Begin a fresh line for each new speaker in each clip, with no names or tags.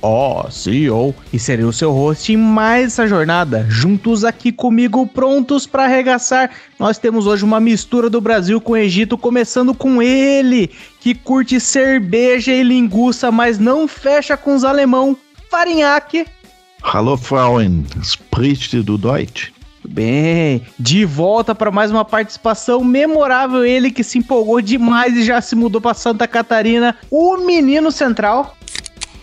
Oh, CEO, e serei o seu host em mais essa jornada. Juntos aqui comigo, prontos para arregaçar. Nós temos hoje uma mistura do Brasil com o Egito, começando com ele, que curte cerveja e linguiça, mas não fecha com os alemão. Farinhaque.
Hallo Frauen, spricht du Deutsch?
Bem, de volta para mais uma participação memorável. Ele que se empolgou demais e já se mudou para Santa Catarina, o menino central.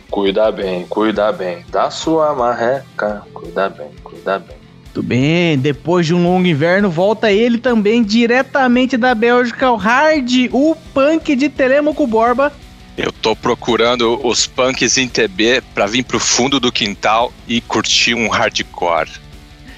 Cuida bem, cuida bem da sua marreca. Cuida bem, cuida bem.
Tudo bem, depois de um longo inverno, volta ele também diretamente da Bélgica, o Hard, o punk de Telemaco Borba.
Eu tô procurando os punks em TB para vir pro fundo do quintal e curtir um hardcore.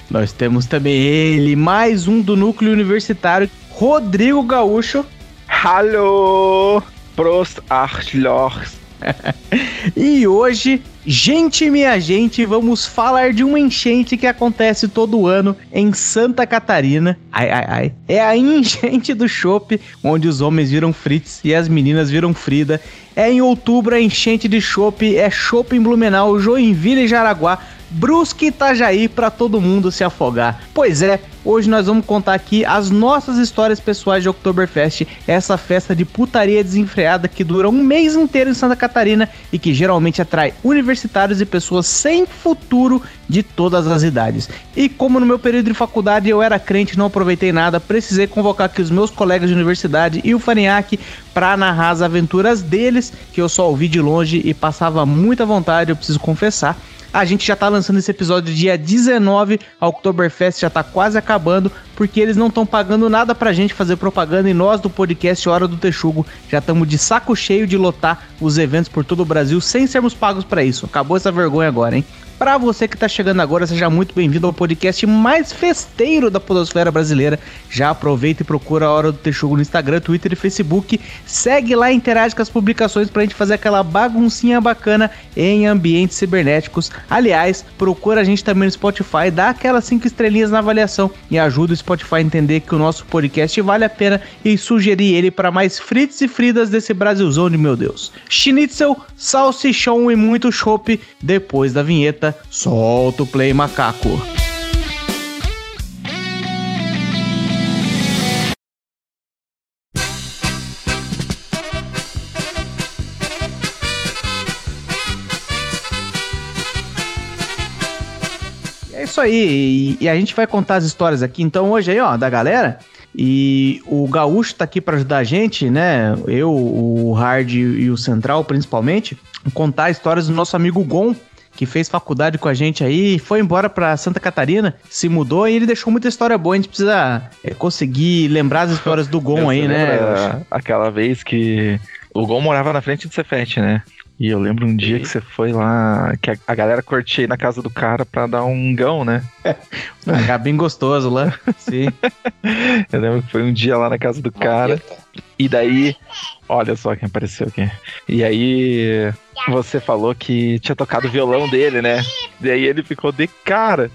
Nós temos também ele, mais um do núcleo universitário, Rodrigo Gaúcho.
Hallo, Prost Arschlochs.
e hoje, gente minha gente, vamos falar de uma enchente que acontece todo ano em Santa Catarina. Ai, ai, ai. É a enchente do Chopp, onde os homens viram Fritz e as meninas viram Frida. É em outubro a enchente de Chopp, é Chopp em Blumenau, Joinville e Jaraguá. Brusque Itajaí para todo mundo se afogar. Pois é, hoje nós vamos contar aqui as nossas histórias pessoais de Oktoberfest, essa festa de putaria desenfreada que dura um mês inteiro em Santa Catarina e que geralmente atrai universitários e pessoas sem futuro de todas as idades. E como no meu período de faculdade eu era crente, não aproveitei nada, precisei convocar aqui os meus colegas de universidade e o Farinhaque para narrar as aventuras deles, que eu só ouvi de longe e passava muita vontade, eu preciso confessar. A gente já tá lançando esse episódio dia 19, a Oktoberfest já tá quase acabando, porque eles não estão pagando nada pra gente fazer propaganda e nós do podcast Hora do Texugo já estamos de saco cheio de lotar os eventos por todo o Brasil sem sermos pagos para isso. Acabou essa vergonha agora, hein? Para você que está chegando agora, seja muito bem-vindo ao podcast mais festeiro da podosfera brasileira. Já aproveita e procura a Hora do Texugo no Instagram, Twitter e Facebook. Segue lá e interage com as publicações para a gente fazer aquela baguncinha bacana em ambientes cibernéticos. Aliás, procura a gente também no Spotify, dá aquelas 5 estrelinhas na avaliação e ajuda o Spotify a entender que o nosso podcast vale a pena e sugerir ele para mais fritos e fridas desse Brasilzão de meu Deus. Schnitzel, salsichão e muito chopp depois da vinheta solta o play macaco. É isso aí, e, a gente vai contar as histórias aqui então hoje aí, ó, da galera. E o Gaúcho tá aqui para ajudar a gente, né? Eu, o Hard e o Central, principalmente, contar histórias do nosso amigo Gon, que fez faculdade com a gente aí, foi embora pra Santa Catarina, se mudou e ele deixou muita história boa. A gente precisa é, conseguir lembrar as histórias do Gon aí, né?
Aquela vez que o Gon morava na frente do Cefete, né? E eu lembro um dia que você foi lá, que a, a galera curtia na casa do cara pra dar um gão, né?
É, bem gostoso lá, sim.
eu lembro que foi um dia lá na casa do cara. E daí, olha só quem apareceu aqui. E aí, você falou que tinha tocado o violão dele, né? E aí ele ficou de cara.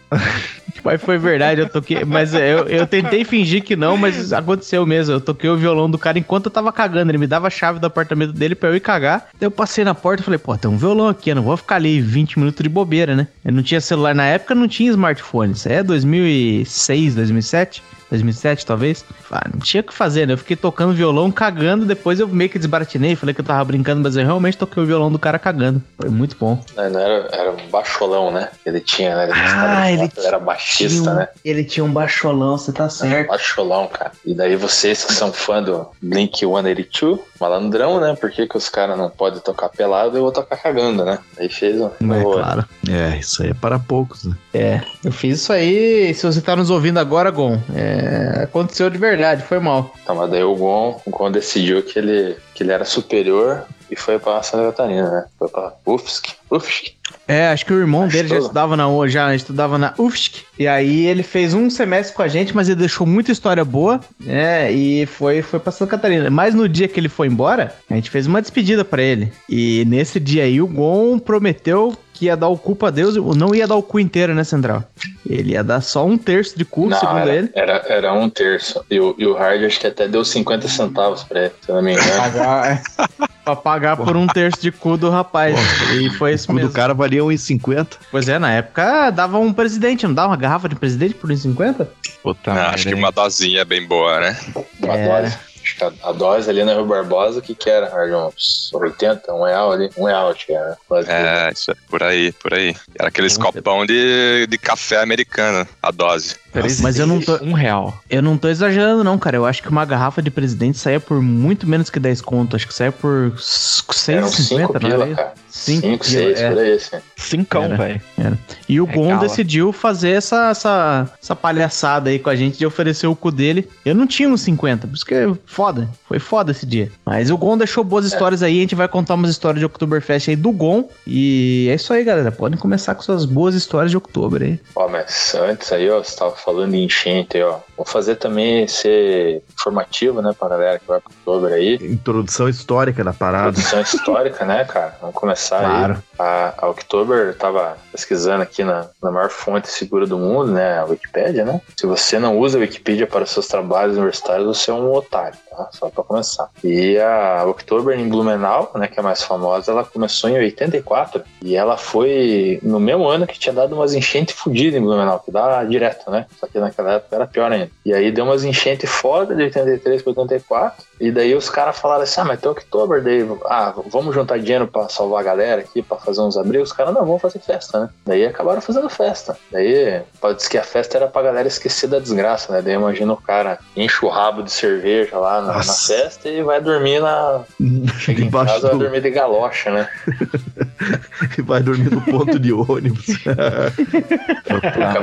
Mas foi verdade, eu toquei. Mas eu, eu tentei fingir que não, mas aconteceu mesmo. Eu toquei o violão do cara enquanto eu tava cagando. Ele me dava a chave do apartamento dele pra eu ir cagar. Daí eu passei na porta e falei, pô, tem um violão aqui, eu não vou ficar ali 20 minutos de bobeira, né? Eu não tinha celular na época, não tinha smartphone. Isso é 2006, 2007. 2007 talvez. Ah, não tinha o que fazer, né? Eu fiquei tocando violão, cagando, depois eu meio que desbaratinei, falei que eu tava brincando, mas eu realmente toquei o violão do cara cagando. Foi muito bom.
Não, não era, era um baixolão, né? Ele tinha, né? Ele
ah, ele,
ele era baixista,
um,
né?
Ele tinha um baixolão, você tá certo.
baixolão, cara. E daí vocês que são fã do Blink 182, malandrão, né? Por que, que os caras não podem tocar pelado e eu vou tocar cagando, né? Aí fez um.
É, claro. É, isso aí é para poucos, né?
É, eu fiz isso aí. Se você tá nos ouvindo agora, Gon, é, aconteceu de verdade, foi mal.
Tá, mas daí o Gon, o Gon decidiu que ele que ele era superior e foi pra Santa Catarina, né? Foi pra UFSC. UFSC.
É, acho que o irmão
Acho
dele já estudava na já estudava na UFSC. E aí ele fez um semestre com a gente, mas ele deixou muita história boa, né? E foi foi para Santa Catarina. Mas no dia que ele foi embora, a gente fez uma despedida pra ele. E nesse dia aí o Gon prometeu que ia dar o cu pra Deus, não ia dar o cu inteiro, né, Central? Ele ia dar só um terço de cu,
Não,
segundo
era,
ele.
Era, era um terço. E o, e o Hard acho que até deu 50 centavos pra ele, se eu não me engano.
Pagar, é, pra pagar por um terço de cu do rapaz. E foi isso
O do
mesmo.
cara valia 1,50.
Pois é, na época dava um presidente, não dava uma garrafa de presidente por 1,50?
Puta merda,
acho que uma dosinha é bem boa, né?
A
É.
dose. Acho que a, a dose ali na Rio Barbosa, o que que era? Uns 80, um real ali. Um real, acho que era. Quase
É, isso é por aí, por aí. Era aqueles
Nossa.
copão de, de café americano, a dose.
Três-
Mas eu não tô-
Um real.
Eu não tô exagerando, não, cara. Eu acho que uma garrafa de presidente saía por muito menos que 10 conto. Acho que saía por
Eram 5
6,50, não. Cinco
5,
pila,
6,
é.
por aí, assim.
Cincão,
Era.
velho.
E o Gon
Regala.
decidiu fazer essa, essa, essa palhaçada aí com a gente de oferecer o cu dele. Eu não tinha uns 50, por isso que é foda. Foi foda esse dia. Mas o Gon deixou boas histórias aí. A gente vai contar umas histórias de Oktoberfest aí do Gon. E é isso aí, galera. Podem começar com suas boas histórias de outubro aí.
Ó, mas antes aí, ó, você tava falando em enchente aí, ó. Vou fazer também ser informativo, né, pra galera que vai pro outubro aí.
Introdução histórica da parada.
Produção histórica, né, cara? Vamos começar
Claro.
aí. A, a October tava pesquisando aqui na, na maior fonte segura do mundo, né? A Wikipédia, né? Se você não usa a Wikipedia para os seus trabalhos universitários, você é um otário, tá? Só pra começar. E a October em Blumenau, né, que é a mais famosa, ela começou em 84 e ela foi no mesmo ano que tinha dado umas enchentes fodidas em Blumenau, que dá direto, né? Só que naquela época era pior ainda. E aí deu umas enchentes foda de 83 para 84 e daí os caras falaram assim: ah, mas tem October, daí, ah, vamos juntar dinheiro pra salvar a galera aqui, pra fazer uns abrigos. Os caras, não, vamos fazer festa, né? Daí acabaram fazendo festa. Daí, pode que a festa era pra galera esquecer da desgraça, né? Daí imagina o cara enche o rabo de cerveja lá na, na festa e vai dormir na. Chega em
Debaixo
casa, vai
do...
dormir de galocha, né?
Vai dormir no ponto de ônibus.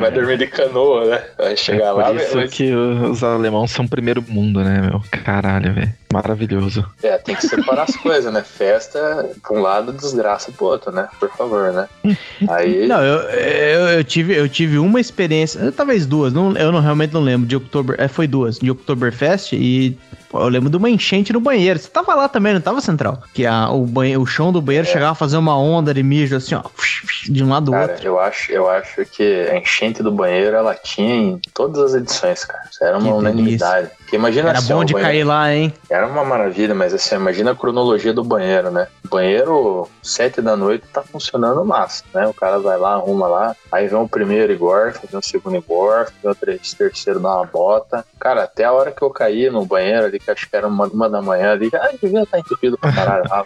Vai dormir de canoa, né? Vai chegar lá,
Por isso
vai-
que os alemãos são primeiro mundo, né, meu? Caralho, velho. Maravilhoso.
É, tem que separar as coisas, né? Festa, pra um lado, desgraça pro outro, né? Por favor, né? Aí.
Não, eu, eu, eu tive, eu tive uma experiência, talvez duas, não, eu não, realmente não lembro, de Oktober, é, foi duas, de Oktoberfest e eu lembro de uma enchente no banheiro. Você tava lá também, não tava, Central? Que a, o, banhe, o chão do banheiro
É.
chegava a fazer uma onda de mijo assim, ó, de um lado do
Cara,
outro.
eu acho, eu acho que a enchente do banheiro ela tinha em todas as edições, cara. Isso era uma
Que
unanimidade. Porque imagina
Era
assim,
bom de
banheiro-
cair lá, hein?
Era uma maravilha, mas assim, imagina a cronologia do banheiro, né? O banheiro, sete da noite, tá funcionando massa, né? O cara vai lá, arruma lá, aí vem o primeiro e gorfa, vem o segundo e gorfa, vem o terceiro dá uma bota. Cara, até a hora que eu caí no banheiro ali, que acho que era uma, uma da manhã ali, ah, devia estar entupido pra caralho. Ah,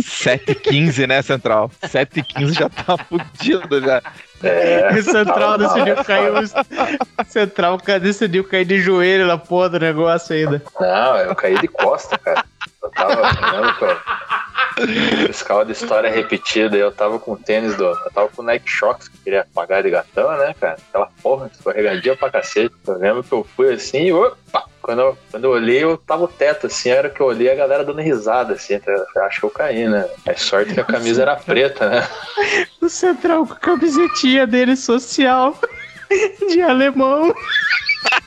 7h15, né, Central? 7h15 já tá fudido já.
É,
O Central decidiu cair. O Central decidiu cair de joelho na porra do negócio ainda.
Não, eu caí de costa, cara. Eu tava que eu fiscal de história repetida, eu tava com o tênis do. Eu tava com o Nike Shox que queria pagar de gatão, né, cara? Aquela porra, escorregadia pra cacete. Eu lembro que eu fui assim e opa! Quando eu, quando eu olhei, eu tava o teto, assim, a hora que eu olhei a galera dando risada, assim, acho que eu caí, né? É sorte que a camisa era preta, né?
O Central com a camisetinha dele social de alemão.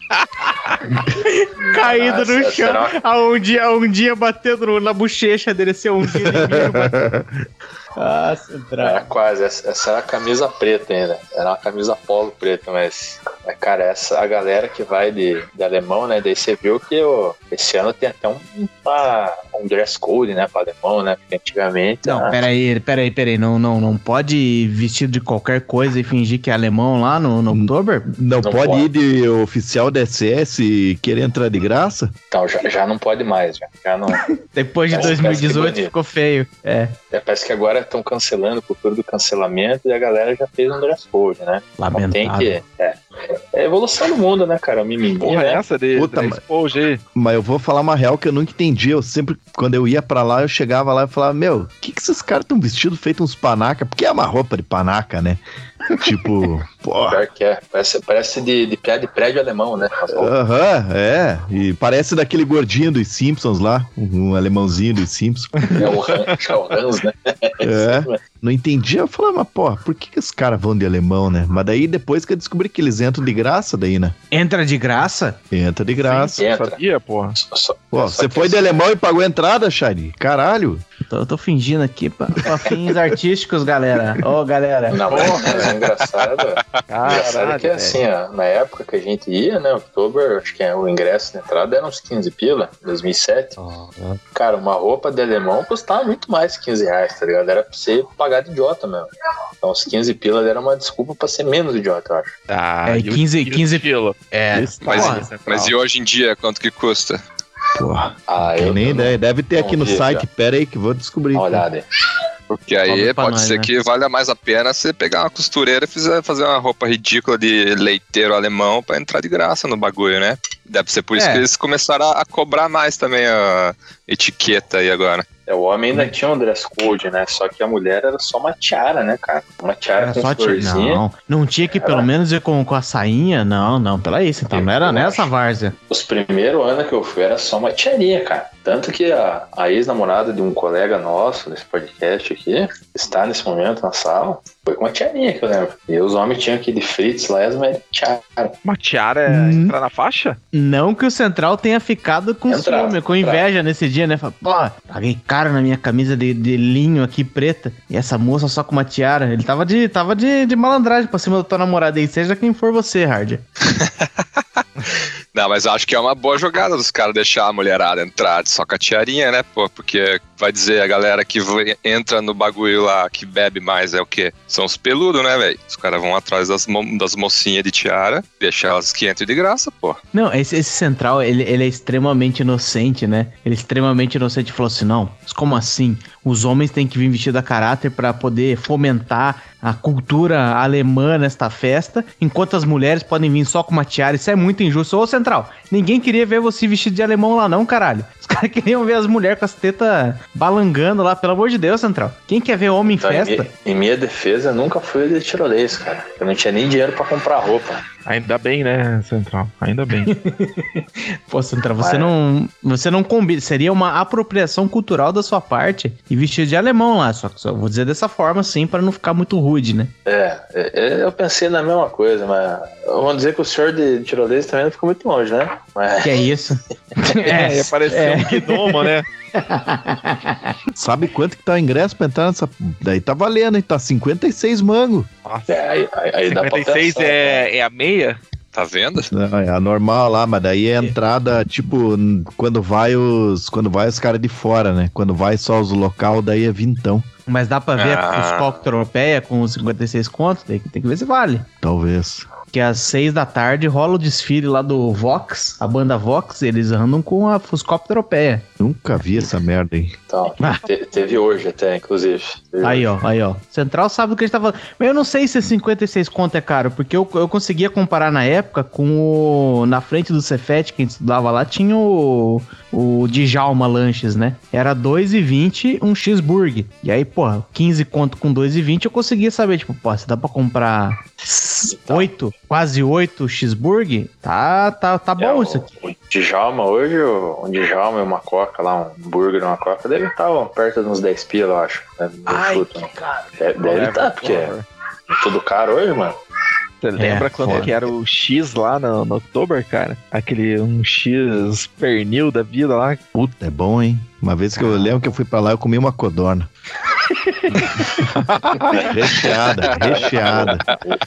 Caído
Nossa,
no chão.
será-
A um dia, um dia batendo na bochecha dele, assim, um dia. Ah, Central.
Era quase, essa, essa era a camisa preta ainda. Era uma camisa polo preta, mas, cara, essa a galera que vai de, de alemão, né? Daí você viu que esse ano tem até um, uma- um dress code, né, pra alemão, né? Porque antigamente.
Não,
ah,
peraí, peraí, peraí. Não, não, não pode ir vestido de qualquer coisa e fingir que é alemão lá no, no Oktober?
Não,
Não
pode,
pode.
ir de oficial da SS e querer entrar de graça?
Então, já, já não pode mais, já. já não,
Depois de
Parece- parece que
2018
bonito.
ficou feio. É,
é, parece que agora estão cancelando cultura do cancelamento e a galera já fez um dress code, né? Então tem
lamentável.
que. É, é a evolução do mundo, né, cara? O mimimi,
Porra,
né?
essa de
Puta,
dress
mas-. Mas eu vou falar uma real que eu nunca entendi. Eu sempre, quando eu ia pra lá, eu chegava lá e falava: Meu, o que, que esses caras estão vestidos feito uns panaca? Porque é uma roupa de panaca, né? tipo, porra.
Pior que é. Parece, parece de, de piada de prédio alemão, né?
Aham, é. E parece daquele gordinho dos Simpsons lá, um alemãozinho dos Simpsons.
É o, Han- é o Hans, né?
É. Não entendia, eu falava, mas porra, por que, que os caras vão de alemão, né? Mas daí depois que eu descobri que eles entram de graça, daí, né?
Entra de graça?
Entra de graça.
Entra.
Sabia, porra?
Só- só-
Pô,
só
você foi de
assim,
alemão e pagou a entrada, Shari? Caralho.
Tô, eu tô fingindo aqui pra, pra fins artísticos, galera. Ô, galera.
Não, mas, mas é engraçado. engraçado é que
velho.
assim, ó, na época que a gente ia, né, outubro, acho que é, o ingresso de entrada era uns 15 pila, 2007. Cara, uma roupa de alemão custava muito mais que 15 reais, tá ligado? Era pra você pagar de idiota mesmo. Então os 15 pila era uma desculpa pra ser menos idiota, eu acho.
Ah,
É,
e o
15
estilo
15
estilo?
É.
Mas,
Porra.
mas e hoje em dia, quanto que custa?
Porra,
Ah, eu
nem
não-
ideia. Deve ter aqui no
vi,
site. Pera aí que vou descobrir.
Dá uma olhada aí.
Porque aí pode
nós,
ser
né?
que valha mais a pena você pegar uma costureira e fizer, fazer uma roupa ridícula de leiteiro alemão pra entrar de graça no bagulho, né? Deve ser por isso
É.
que eles começaram a, a cobrar mais também a etiqueta aí agora.
É, o homem ainda tinha um dress code, né? Só que a mulher era só uma tiara, né, cara? Uma tiara
Era
com
só ti-
florzinha.
Não, não tinha que pelo menos ir com, com a sainha? Não, não, pela isso. Então
Eu
não era
acho.
nessa várzea.
Os primeiros anos que eu fui era só uma tiarinha, cara. Tanto que a, a ex-namorada de um colega nosso nesse podcast aqui, está nesse momento na sala, foi com uma tiarinha que eu lembro. E os homens tinham aquele Fritz lá e as mulheres tiara.
Uma tiara
Hum.
entrar na faixa?
Não que o Central tenha ficado com ciúme, com inveja nesse dia, né? Fala, Pô, paguei caro na minha camisa de, de linho aqui preta. E essa moça só com uma tiara. Ele tava de, tava de, de malandragem pra cima da tua namorada aí, seja quem for você, Hard.
Não, mas acho que é uma boa jogada dos caras deixar a mulherada entrar só com a tiarinha, né, pô? Porque vai dizer a galera que entra no bagulho lá, que bebe mais, é o quê? São os peludos, né, velho? Os caras vão atrás das, mo- das mocinhas de tiara, deixar elas que entrem de graça, pô.
Não, esse, esse Central, ele, ele é extremamente inocente, né? Ele é extremamente inocente. Falou assim, não, como assim? Os homens têm que vir vestidos a caráter pra poder fomentar a cultura alemã nesta festa, enquanto as mulheres podem vir só com uma tiara. Isso é muito injusto. Ô, Central, ninguém queria ver você vestido de alemão lá não, caralho. Os caras queriam ver as mulheres com as tetas balangando lá, pelo amor de Deus, Central. Quem quer ver homem em
Então, em,
festa?
minha, em minha defesa, eu nunca fui de tirolês, cara. Eu não tinha nem dinheiro pra comprar roupa.
Ainda bem, né, Central? Ainda bem.
Pô, Central, você não, você não combina. Seria uma apropriação cultural da sua parte e vestido de alemão lá. Só que só vou dizer dessa forma, sim, pra não ficar muito rude, né?
É, é, é, eu pensei na mesma coisa, mas vamos dizer que o senhor de tirolês também não ficou muito longe, né? Mas
Que é isso?
É, ia parecer
é.
um gnomo, né?
Sabe quanto que tá o ingresso pra entrar nessa. Daí tá valendo, hein? Tá 56 mango.
Nossa.
é, aí, aí, aí dá pra
56
pensar,
é, é a meia?
Tá vendo?
Não, é a normal lá, mas daí é a entrada, tipo, quando vai os. Quando vai os caras de fora, né? Quando vai só os local, daí é vintão.
Mas dá pra ver
Ah.
os copos europeia com os 56 contos? Tem que, tem que ver se vale.
Talvez.
Que às 6 da tarde rola o desfile lá do Vox, a banda Vox, eles andam com a Fuscop europeia.
Nunca vi essa merda aí.
Então,
Ah.
te- teve hoje até, inclusive. Teve
Aí, ó, aí, ó. Central sabe do que a gente tá falando. Mas eu não sei se 56 conto é caro, porque eu, eu conseguia comparar na época com o. Na frente do Cefet, que a gente estudava lá, tinha o. O Djalma Lanches, né? Era 2,20 um cheeseburger. E aí, porra, 15 conto com 2,20 eu conseguia saber, tipo, pô, se dá pra comprar 8, quase 8 cheeseburger, tá, tá, tá
É,
bom
o-
isso aqui.
O Djalma hoje, o, o Djalma e uma coca lá, um hambúrguer e uma coca, deve estar ó, perto de uns 10 pila, eu acho. né? Eu chuto, né?
cara.
Deve, deve estar, porque é tudo caro hoje, mano.
Você lembra quando
foda.
que era o X lá no, no Oktober, cara? Aquele um X pernil da vida lá.
Puta, é bom, hein? Uma vez que eu lembro que eu fui pra lá, eu comi uma codorna. recheada, recheada.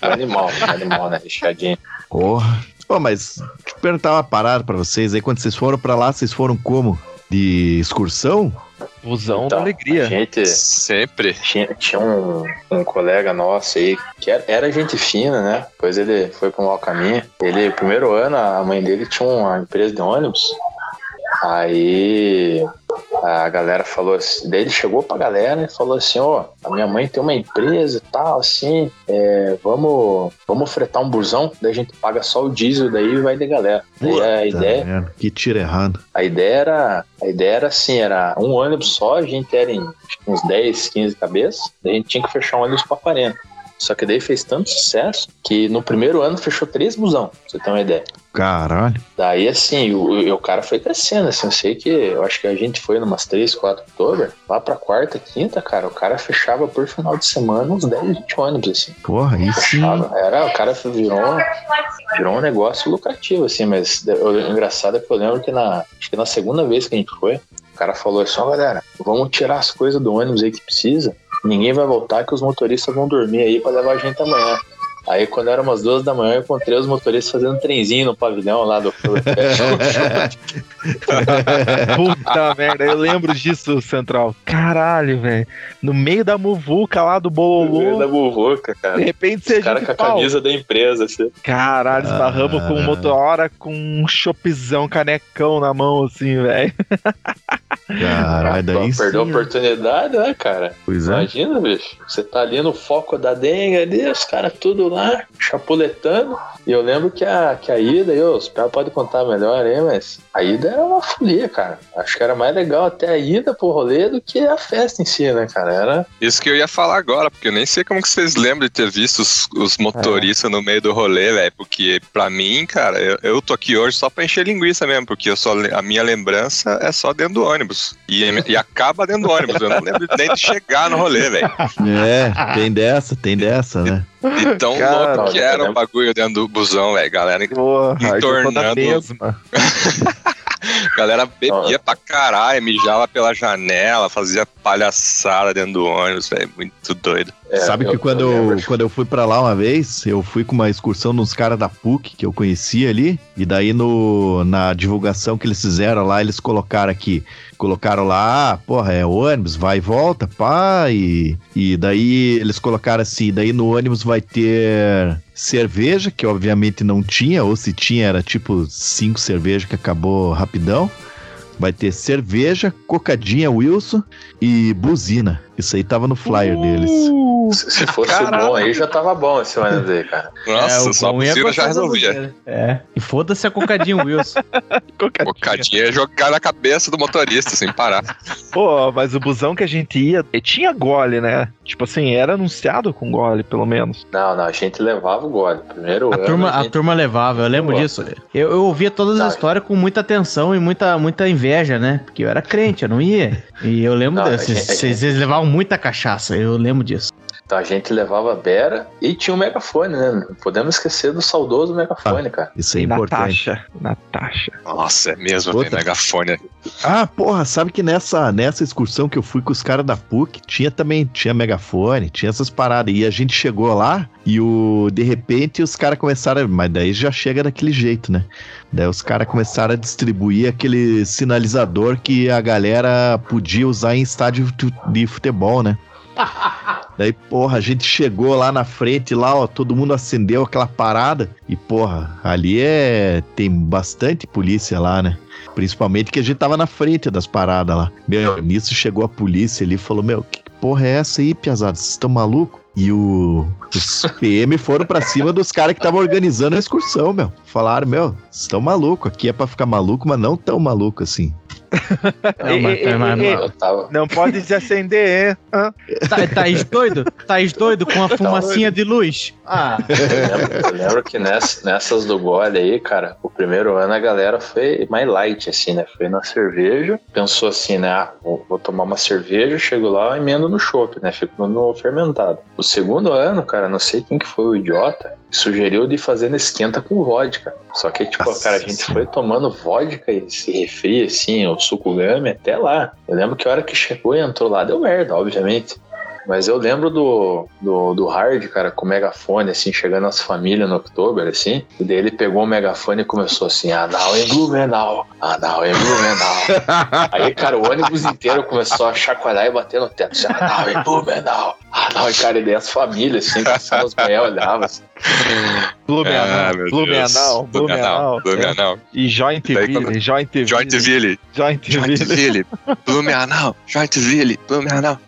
Animal, animal, né? Recheadinho.
Porra. Pô, mas deixa eu perguntar uma parada pra vocês aí. Quando vocês foram pra lá, vocês foram como? De excursão?
Fusão
Então,
da alegria.
A gente
Sempre.
tinha, tinha um, um colega nosso aí que era, era gente fina, né? Depois ele foi para um mau caminho. Ele, primeiro ano, a mãe dele tinha uma empresa de ônibus. Aí a galera falou assim, daí ele chegou pra galera e falou assim, ó, a minha mãe tem uma empresa e tal, assim, é, vamos, vamos fretar um busão, daí a gente paga só o diesel, daí vai de galera. Daí a ideia,
merda, que tiro errado.
a ideia era, a ideia era assim, era um ônibus só, a gente era em uns 10, 15 cabeças, daí a gente tinha que fechar um ônibus pra 40. Só que daí fez tanto sucesso que no primeiro ano fechou três busão, pra você ter uma ideia.
Caralho.
Daí, assim, o, o cara foi crescendo, assim, eu sei que, eu acho que a gente foi numas 3, 4 outubro, lá pra quarta, quinta, cara, o cara fechava por final de semana uns 10, 20 ônibus, assim.
Porra, sim.
Fechava. Era, o cara virou, virou um negócio lucrativo, assim, mas o engraçado é que eu lembro que na, acho que na segunda vez que a gente foi, o cara falou assim, ó, galera, vamos tirar as coisas do ônibus aí que precisa, ninguém vai voltar que os motoristas vão dormir aí pra levar a gente amanhã. Aí, quando era umas duas da manhã, eu encontrei os motoristas fazendo trenzinho no pavilhão lá do
Puta merda, eu lembro disso, Central. Caralho, velho. No meio da muvuca lá do
No meio
Bololô,
da burroca, cara.
de repente
Os
você
caras com a camisa da empresa, assim.
Caralho, esbarramos
Ah.
com um motora com um chopizão, canecão na mão, assim, velho.
Caralho, daí sim.
Perdeu a oportunidade, né, cara?
Pois é.
Imagina, bicho. Você tá ali no foco da dengue ali, os caras tudo lá, chapuletando. E eu lembro que a, que a ida, e os caras podem contar melhor aí, mas a ida era uma folia, cara. Acho que era mais legal até a ida pro rolê do que a festa em si, né, cara? Era.
Isso que eu ia falar agora, porque eu nem sei como que vocês lembram de ter visto os, os motoristas no meio do rolê, velho. Porque pra mim, cara, eu, eu tô aqui hoje só pra encher linguiça mesmo, porque eu só, a minha lembrança é só dentro do ônibus. E, e acaba dentro do ônibus. Eu não lembro nem de chegar no rolê, velho.
É, tem dessa, tem dessa, né?
E tão
Cara,
louco que era o
lembro.
bagulho dentro do busão, velho. Galera,
Porra,
Entornando.
mesma.
galera bebia pra caralho, mijava pela janela, fazia palhaçada dentro do ônibus, velho. Muito doido.
é,
Sabe que quando
eu
quando eu fui pra lá uma vez, eu fui com uma excursão nos caras da PUC, que eu conhecia ali, e daí no, na divulgação que eles fizeram lá, eles colocaram aqui, colocaram lá, ah, porra, é ônibus, vai e volta, pá, e, e daí eles colocaram assim, daí no ônibus vai ter cerveja, que obviamente não tinha, ou se tinha era tipo cinco cervejas que acabou rapidão. Vai ter cerveja, cocadinha Wilson e buzina. Isso aí tava no flyer deles.
Se se fosse bom aí, já tava bom esse aí, cara.
Nossa,
o
só a buzina já resolvia.
É. E foda-se a cocadinha Wilson.
Bocadinha é jogar na cabeça do motorista sem parar.
Pô, mas o busão que a gente ia, tinha gole, né? Tipo assim, era anunciado com gole, pelo menos.
Não, não, a gente levava o gole. Primeiro
A turma,
a
a
gente-
turma levava, eu lembro
Boa.
disso. Eu, eu ouvia todas as histórias com muita atenção e muita, muita inveja, né? Porque eu era crente, eu não ia. E eu lembro
a a
Vocês vocês levavam muita cachaça, eu lembro disso.
Então a gente levava a Bera e tinha o megafone, né? Não podemos esquecer do saudoso megafone, cara.
Isso é importante.
Natasha. Natasha.
Nossa, é mesmo,
Outra.
tem megafone.
Ah, porra, sabe que nessa, nessa excursão que eu fui com os caras da PUC, tinha também, tinha megafone, tinha essas paradas. E a gente chegou lá e o de repente os caras começaram, mas daí já chega daquele jeito, né? Daí os caras começaram a distribuir aquele sinalizador que a galera podia usar em estádio de futebol, né? Daí, porra, a gente chegou lá na frente, lá, ó, todo mundo acendeu aquela parada. E, porra, ali é. Tem bastante polícia lá, né? Principalmente que a gente tava na frente das paradas lá. Meu, nisso chegou a polícia ali e falou: Meu, que porra é essa aí, piazada? Vocês estão malucos? E o, os PM foram pra cima dos caras que estavam organizando a excursão, meu. Falaram: Meu, vocês estão malucos. Aqui é pra ficar maluco, mas não tão maluco assim.
Não, mas- mas-
Eu tava.
Não pode se acender, hein?
Tá, Thaís doido? Thaís doido com a fumacinha de luz? Ah,
Eu lembro, eu lembro que ness- nessas do gole aí, cara, o primeiro ano a galera foi mais light, assim, né? Foi na cerveja, pensou assim, né? Ah, vou, vou tomar uma cerveja, chego lá, emendo no chopp, né? Fico no fermentado. O segundo ano, cara, não sei quem que foi o idiota, sugeriu de fazer na esquenta com vodka. Só que, tipo,
Nossa
cara, a gente
Senhora.
foi tomando vodka e esse refri, assim, o suco game até lá. Eu lembro que a hora que chegou e entrou lá, deu merda, obviamente. Mas eu lembro do, do, do Hard, cara, com o megafone, assim, chegando as famílias no outubro, assim. E daí ele pegou o megafone e começou assim: Anal em Blumenau, Anal em Blumenau. Aí, cara, o ônibus inteiro começou a chacoalhar e bater no teto. Assim, Anal em Blumenau, Anal. E, cara, e daí as famílias, assim, passando as manhãs olhavam assim.
Blumenau,
Ah,
Blumenau. Blumenau.
Blumenau.
E Jointville. Jointville.
Jointville.
Jointville.
Blumenau. Jointville. Blumenau.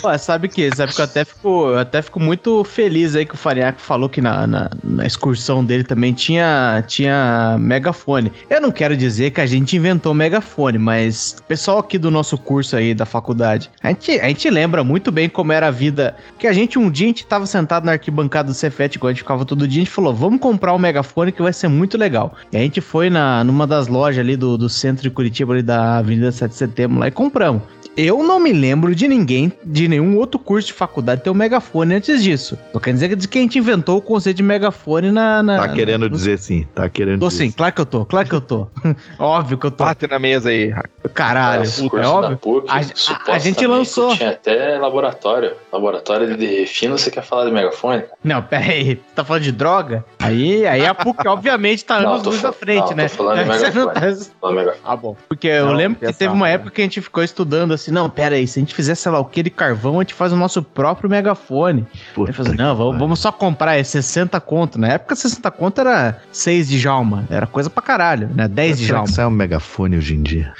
Pô, sabe que, sabe que eu até fico, eu até fico muito feliz aí que o Fariaco falou que na, na, na excursão dele também tinha, tinha megafone. Eu não quero dizer que a gente inventou megafone, mas o pessoal aqui do nosso curso aí da faculdade, a gente, a gente lembra muito bem como era a vida. Que a gente um dia a gente tava sentado na arquibancada do Cefet, igual a gente ficava todo dia, a gente falou: vamos comprar um megafone que vai ser muito legal. E a gente foi na, numa das lojas ali do, do centro de Curitiba, ali da Avenida 7 de Setembro, lá e compramos. Eu não me lembro de ninguém, de nenhum outro curso de faculdade ter um megafone antes disso. Tô querendo dizer que a gente inventou o conceito de megafone na. na
Tá querendo
na-
dizer sim, tá querendo
Tô
dizer
sim, claro que eu tô, claro que eu tô. Óbvio que eu tô.
Bate na mesa aí.
Caralho,
Nossa, o
é
curso
óbvio.
da PUC,
A- a- gente lançou.
Tinha até laboratório. Laboratório de refino, você quer falar de megafone?
Não, pera aí, tá falando de droga? Aí, aí a PUC, obviamente, tá anos
tô
luz à frente,
não, tô
né?
falando de
não
megafone.
tá-. Ah, bom. Porque eu
Não,
lembro que teve uma
né?
época que a gente ficou estudando assim, não, pera aí, se a gente fizer, sei lá, o que de carvão, a gente faz o nosso próprio megafone.
Puta
Aí falou assim, não, vamos, vamos só comprar, é 60 conto. Na época, 60 conto era 6 de Jalma, era coisa pra caralho, né? 10 de
Será
Jalma.
que sai um megafone hoje em dia?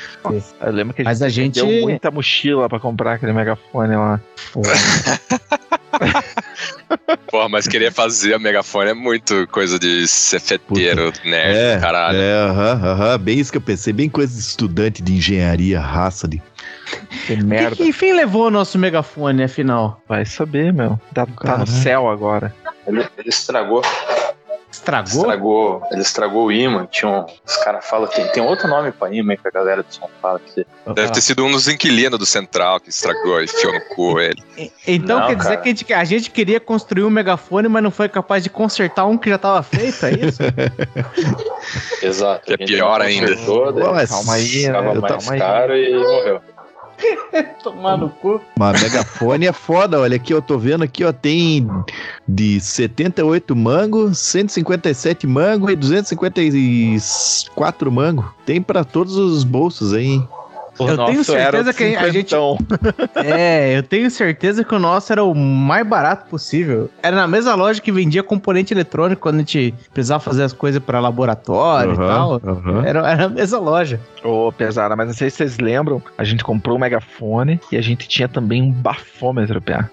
Eu lembro que a
Mas a gente...
deu muita mochila pra comprar aquele megafone lá.
Porra.
Porra, mas querer fazer a megafone é muito coisa de cefeteiro, nerd, caralho.
é, aham, aham, bem isso que eu pensei, bem coisa de estudante de engenharia, raça de...
Que
O que,
merda.
que enfim levou o nosso megafone, afinal?
Vai saber, meu. Tá, tá no céu agora.
Ele, ele estragou.
Estragou?
Estragou. Ele estragou o imã. Tinha um, os caras falam, tem, tem outro nome pra imã que a galera do fala. Que,
Deve ter sido um dos inquilinos do Central que estragou e enfiou no cu ele.
Então
Não,
quer dizer
cara.
que a gente, a gente queria construir um megafone, mas não foi capaz de consertar um que já tava feito, é isso?
exato.
Que é pior ainda.
Pô, mas
Calma aí, né?
Ficava
eu
mais
calma aí.
caro e morreu.
Tomar no cu.
Mas megafone é foda, olha aqui, eu tô vendo aqui, ó, tem de 78 mango, 157 mango e 254 mango. Tem pra todos os bolsos aí, hein?
O
Eu tenho certeza que a gente-. É, eu tenho certeza que o nosso era o mais barato possível. Era na mesma loja que vendia componente eletrônico quando a gente precisava fazer as coisas pra laboratório e tal.
Aham.
Era, era a mesma loja.
Ô, pesada, mas não sei se vocês lembram, a gente comprou um megafone e a gente tinha também um bafômetro, pia.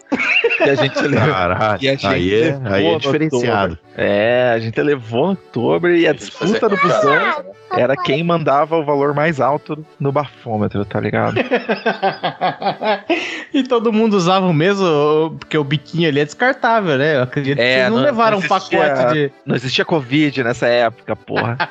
E a gente levou.
Caralho,
E gente
aí é, aí é diferenciado.
É, a gente levou no outubro e a disputa do busão era quem mandava o valor mais alto no bafômetro, tá ligado?
e todo mundo usava o mesmo, porque o biquinho ali é descartável, né? Eu acredito que
É,
vocês não,
não-
levaram
não
um
existia-
pacote de.
Não existia Covid nessa época, porra.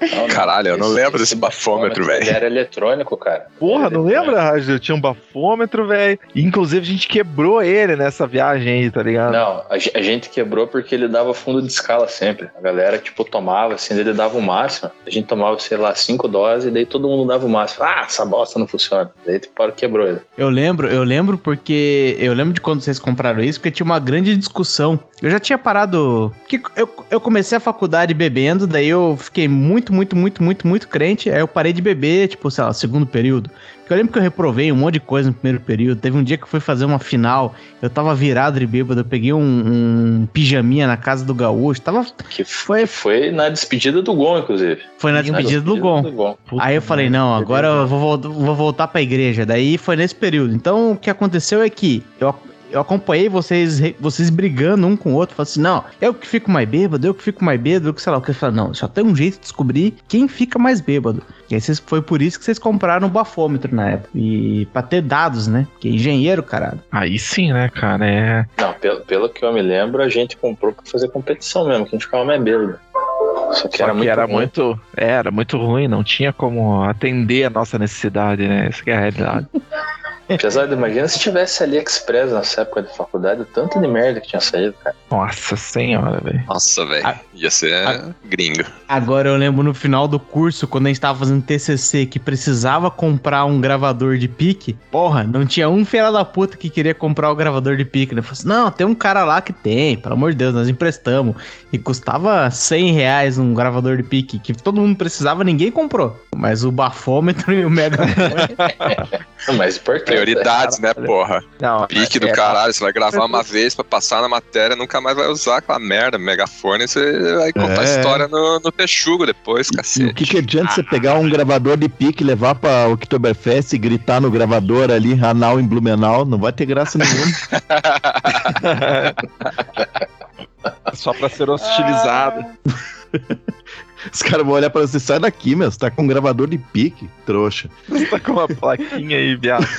Não, não.
Caralho, eu não
Esse-
lembro
esse
desse bafômetro,
Ele
velho.
era eletrônico, cara.
Porra, não lembra, Rádio? Tinha um bafômetro, velho. Inclusive, a gente quebrou ele nessa viagem aí, tá ligado?
Não, a, a gente quebrou porque ele dava fundo de escala sempre. A galera, tipo, tomava, assim, ele dava o máximo. A gente tomava, sei lá, cinco doses, e daí todo mundo dava o máximo. Ah, essa bosta não funciona. Daí, tipo, quebrou ele.
Eu lembro, eu lembro porque. Eu lembro de quando vocês compraram isso, porque tinha uma grande discussão. Eu já tinha parado. Eu, eu comecei a faculdade bebendo, daí eu fiquei muito, muito, muito, muito, muito crente. Aí eu parei de beber, tipo, sei lá, segundo período. Porque eu lembro que eu reprovei um monte de coisa no primeiro período. Teve um dia que eu fui fazer uma final, eu tava virado de bêbado, eu peguei um, um pijaminha na casa do gaúcho. Tava.
Que
Foi-
foi, foi na despedida do Gon, inclusive.
Foi na
Na
despedida do Gon.
Puta
Aí eu falei, não, agora eu vou, vou voltar pra igreja. Daí foi nesse período. Então o que aconteceu é que eu, eu acompanhei vocês, vocês brigando um com o outro. Falei assim, não, eu que fico mais bêbado, eu que fico mais bêbado, eu que sei lá o que. Eu falei, não, só tem um jeito de descobrir quem fica mais bêbado. E aí vocês, foi por isso que vocês compraram o bafômetro na época. E pra ter dados, né? Que é engenheiro, caralho.
Aí sim, né, cara? É.
Não, pelo, pelo que eu me lembro, a gente comprou pra fazer competição mesmo, que a gente ficava mais bêbado. Só que
Só
era
que
muito
era
ruim.
muito. é, Era muito ruim, não tinha como atender a nossa necessidade, né? Essa que é a realidade.
Apesar de, imagina se tivesse AliExpress nessa época de faculdade, o tanto de merda que tinha saído, cara.
Nossa senhora, velho.
Nossa, velho. Ia ser
Ah.
gringo.
Agora eu lembro no final do curso, quando a gente tava fazendo TCC, que precisava comprar um gravador de pique. Porra, não tinha um filho da puta que queria comprar o gravador de pique. Né? Falei assim, não, tem um cara lá que tem, pelo amor de Deus, nós emprestamos. E custava 100 reais um gravador de pique, que todo mundo precisava, ninguém comprou. Mas o bafômetro e o megafone...
O mais importante.
Prioridades, né, porra?
Não,
Pique do
é,
caralho, você vai gravar uma vez pra passar na matéria, nunca mais vai usar aquela merda. Megafone, você vai contar
É.
história no, no Peixugo depois,
E o
cacete.
que, que adianta você pegar um gravador de pique, levar pra Oktoberfest e gritar no gravador ali, anal em Blumenau? Não vai ter graça nenhuma.
Só pra ser hostilizado.
Os caras vão olhar pra você, sai daqui, meu. Você tá com um gravador de pique, trouxa.
Você tá com uma plaquinha aí, viado.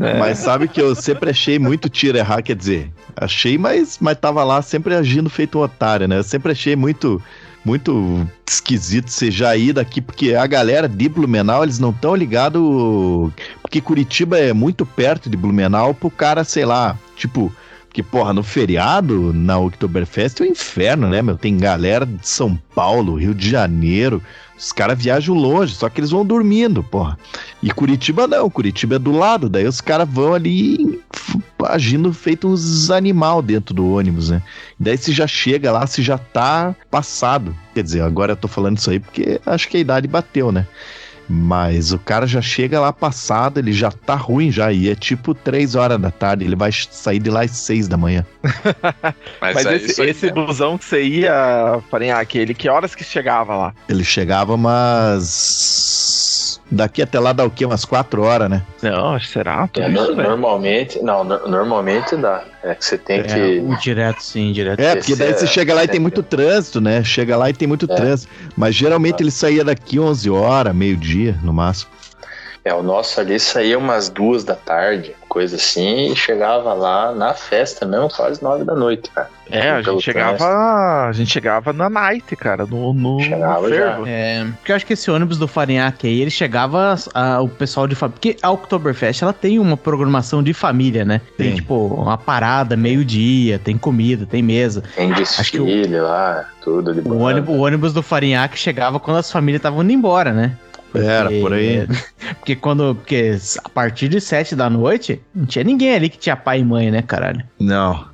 É.
Mas sabe que eu sempre achei muito tiro errar, quer dizer, achei, mas, mas tava lá sempre agindo feito um otário, né? Eu sempre achei muito, muito esquisito você já ir daqui, porque a galera de Blumenau, eles não estão ligados, porque Curitiba é muito perto de Blumenau pro cara, sei lá, tipo... Porque, porra, no feriado, na Oktoberfest é o inferno, né, meu? Tem galera de São Paulo, Rio de Janeiro. Os caras viajam longe, só que eles vão dormindo, porra. E Curitiba não, Curitiba é do lado, daí os caras vão ali agindo feito uns animal dentro do ônibus, né? Daí se já chega lá, se já tá passado. Quer dizer, agora eu tô falando isso aí porque acho que a idade bateu, né? Mas o cara já chega lá passado, ele já tá ruim já, e é tipo 3 horas da tarde, ele vai sair de lá às 6 da manhã.
Mas,
Mas
é
esse,
aí,
esse
né?
busão que você ia, Farinhaque, ele que horas que chegava lá?
Ele chegava umas. Daqui até lá dá o quê? Umas 4 horas, né?
Não, será?
É, no- normalmente, não, no- normalmente dá. É que você tem
É,
que.
um direto sim, direto.
É, porque daí
Esse
você
é-
chega lá e tem
é-
muito trânsito, né? Chega lá e tem muito
É.
trânsito. Mas geralmente ele saía daqui 11 horas, meio-dia, no máximo.
É, o nosso ali saía umas duas da tarde, coisa assim, e chegava lá na festa mesmo, quase nove da noite, cara.
É, a gente chegava. A gente chegava na night, cara, no, no,
Chegava
no fervo.
É, porque eu acho que esse ônibus do Farinhaque aí, ele chegava a- o pessoal de família. Porque a Oktoberfest, ela tem uma programação de família, né? Tem,
Tem.
tipo, uma parada, meio-dia, tem comida, tem mesa.
Tem
que
desfile lá, tudo de
O ônibus, o ônibus do Farinhaque chegava quando as famílias estavam indo embora, né?
Era, por aí.
Porque quando. Porque a partir de sete da noite, não tinha ninguém ali que tinha pai e mãe, né, caralho?
Não.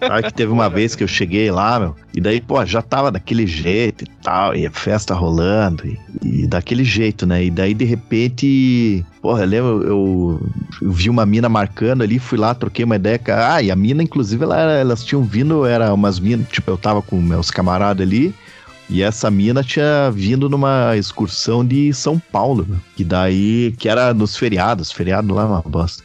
Aí que teve uma vez que eu cheguei lá, meu, e daí, pô, já tava daquele jeito e tal, e a festa rolando, e, e daquele jeito, né? E daí, de repente, porra, eu lembro, eu, eu vi uma mina marcando ali, fui lá, troquei uma ideia, ah, e a mina, inclusive, ela elas tinham vindo, era umas minas, tipo, eu tava com meus camaradas ali, e essa mina tinha vindo numa excursão de São Paulo, que daí, que era nos feriados, feriado lá é uma bosta.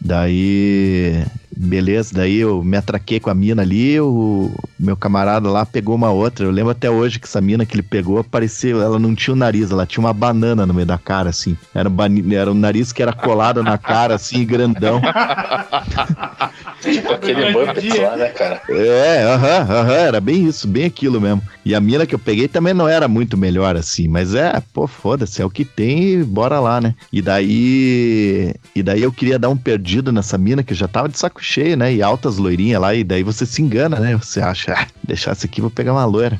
Daí, beleza, daí eu me atraquei com a mina ali, o meu camarada lá pegou uma outra. Eu lembro até hoje que essa mina que ele pegou, parecia, ela não tinha o nariz, ela tinha uma banana no meio da cara, assim. Era um, era um nariz que era colado na cara, assim, grandão.
Tipo aquele lá, né, cara?
É, aham, aham, era bem isso, bem aquilo mesmo. E a mina que eu peguei também não era muito melhor assim, mas é, pô, foda-se, é o que tem e bora lá, né? E daí. E daí eu queria dar um perdido nessa mina que já tava de saco cheio, né? E altas loirinhas lá, e daí você se engana, né? Você acha, ah, deixar isso aqui, vou pegar uma loira.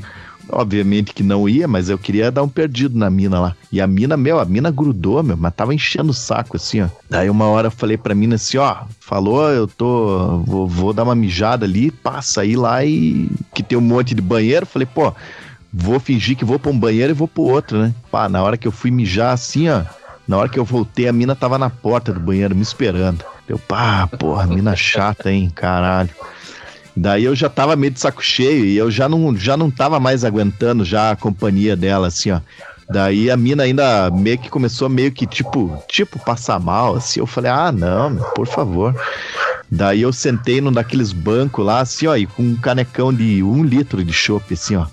Obviamente que não ia, mas eu queria dar um perdido na mina lá. E a mina, meu, a mina grudou, meu, mas tava enchendo o saco, assim, ó. Daí uma hora eu falei pra mina assim, ó, falou, eu tô. Vou, vou dar uma mijada ali, passa aí lá e. Que tem um monte de banheiro. Falei, pô, vou fingir que vou pra um banheiro e vou pro outro, né? Pá, na hora que eu fui mijar assim, ó. Na hora que eu voltei, a mina tava na porta do banheiro me esperando. Eu, pá, porra, mina chata, hein, caralho. Daí eu já tava meio de saco cheio e eu já não, já não tava mais aguentando já a companhia dela, assim, ó. Daí a mina ainda meio que começou meio que tipo, tipo, passar mal, assim. Eu falei, ah, não, por favor. Daí eu sentei num daqueles bancos lá, assim, ó, e com um canecão de um litro de chopp, assim, ó,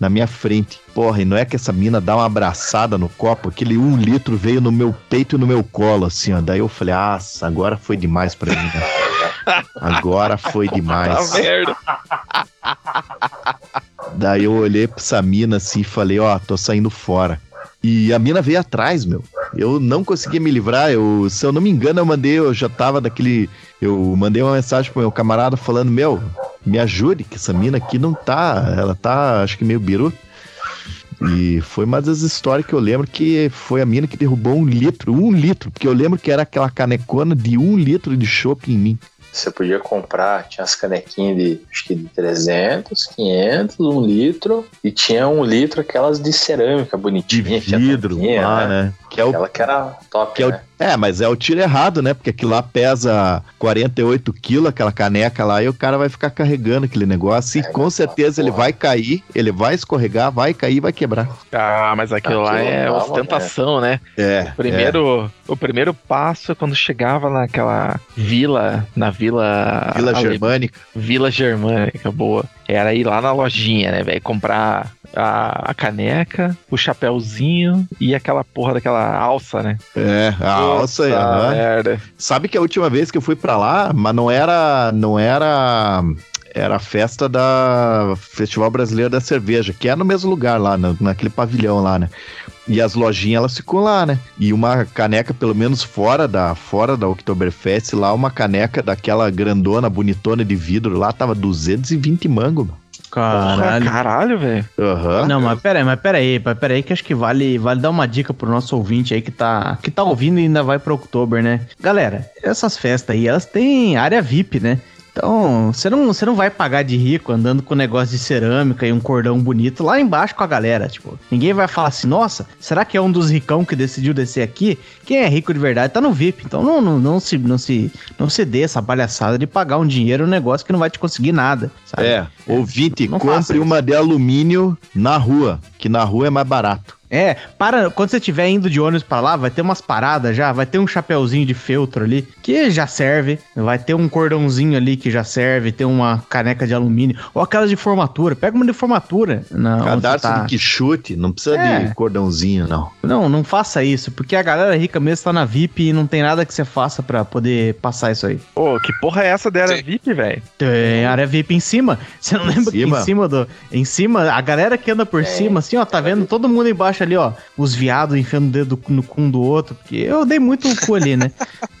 na minha frente. Porra, e não é que essa mina dá uma abraçada no copo, aquele um litro veio no meu peito e no meu colo, assim, ó. Daí eu falei, ah, agora foi demais pra mim, né? Agora foi demais.
Merda.
Daí eu olhei pra essa mina assim e falei, ó, tô saindo fora. E a mina veio atrás, meu. Eu não conseguia me livrar. Eu, se eu não me engano, eu mandei, eu já tava daquele. Eu mandei uma mensagem pro meu camarada falando, meu, me ajude, que essa mina aqui não tá. Ela tá, acho que meio biru. E foi uma das histórias que eu lembro que foi a mina que derrubou um litro, um litro, porque eu lembro que era aquela canecona de um litro de chopp em mim.
Você podia comprar, tinha as canequinhas de, acho que de 300, 500, um litro, e tinha um litro aquelas de cerâmica
De
bonitinha. tinha
vidro lá,
né?
né? Que é o
Aquela que era top,
Que é, o-
né?
é, mas é o tiro errado, né? Porque aquilo lá pesa 48 quilos, aquela caneca lá, e o cara vai ficar carregando aquele negócio. E
É,
com
mas
certeza
porra.
ele vai cair, ele vai escorregar, vai cair e vai quebrar.
Ah, mas aquilo lá
Aquilo
é
lá,
ostentação, né?
É.
O primeiro, o primeiro passo é quando chegava naquela vila, na vila.
é. Vila
Ale-
Germânica.
Vila Germânica, boa. Era ir lá na lojinha, né, velho? Comprar a, a caneca, o chapéuzinho e aquela porra daquela alça, né?
É, a alça.
Puta
aham.
merda.
Sabe que a última vez que eu fui pra lá, mas não era. Não era. Era a festa da Festival Brasileiro da Cerveja, que é no mesmo lugar lá, na- naquele pavilhão lá, né? E as lojinhas elas ficam lá, né? E uma caneca, pelo menos fora da fora da Oktoberfest, lá uma caneca daquela grandona, bonitona de vidro lá, tava 220 mango. mano.
Porra,
Caralho.
caralho, velho.
Aham.
Não, mas pera aí, mas pera aí, mas pera aí, que acho que vale, vale dar uma dica pro nosso ouvinte aí que tá, que tá ouvindo e ainda vai pro outubro, né? Galera, essas festas aí, elas têm área VIP, né? Então, você não, você não vai pagar de rico andando com um negócio de cerâmica e um cordão bonito lá embaixo com a galera, tipo. Ninguém vai falar assim, nossa, será que é um dos ricão que decidiu descer aqui? Quem é rico de verdade tá no VIP. Então não, não, não, se, não, se, não se dê essa palhaçada de pagar um dinheiro um negócio que não vai te conseguir nada, sabe?
É, ouvinte,
faça
compre uma de alumínio na rua, que na rua é mais barato.
É, para quando você estiver indo de ônibus pra lá, vai ter umas paradas já, vai ter um chapéuzinho de feltro ali que já serve, vai ter um cordãozinho ali que já serve, tem uma caneca de alumínio ou aquelas de formatura. Pega uma de formatura. Na, você tá.
de quichute, não precisa
É.
de cordãozinho, não.
Não, não faça isso, porque a galera rica mesmo tá na VIP e não tem nada que você faça pra poder passar isso aí.
Pô, que porra é essa da era
Sim.
VIP, velho?
Tem área VIP em cima. Você não
Em
lembra que
cima?
em cima do. Em cima, a galera que anda por
É,
cima, assim, ó, tá vendo todo mundo embaixo ali, ó. Os viados enfiando o dedo no cu um do outro. Porque eu dei muito o cu ali, né?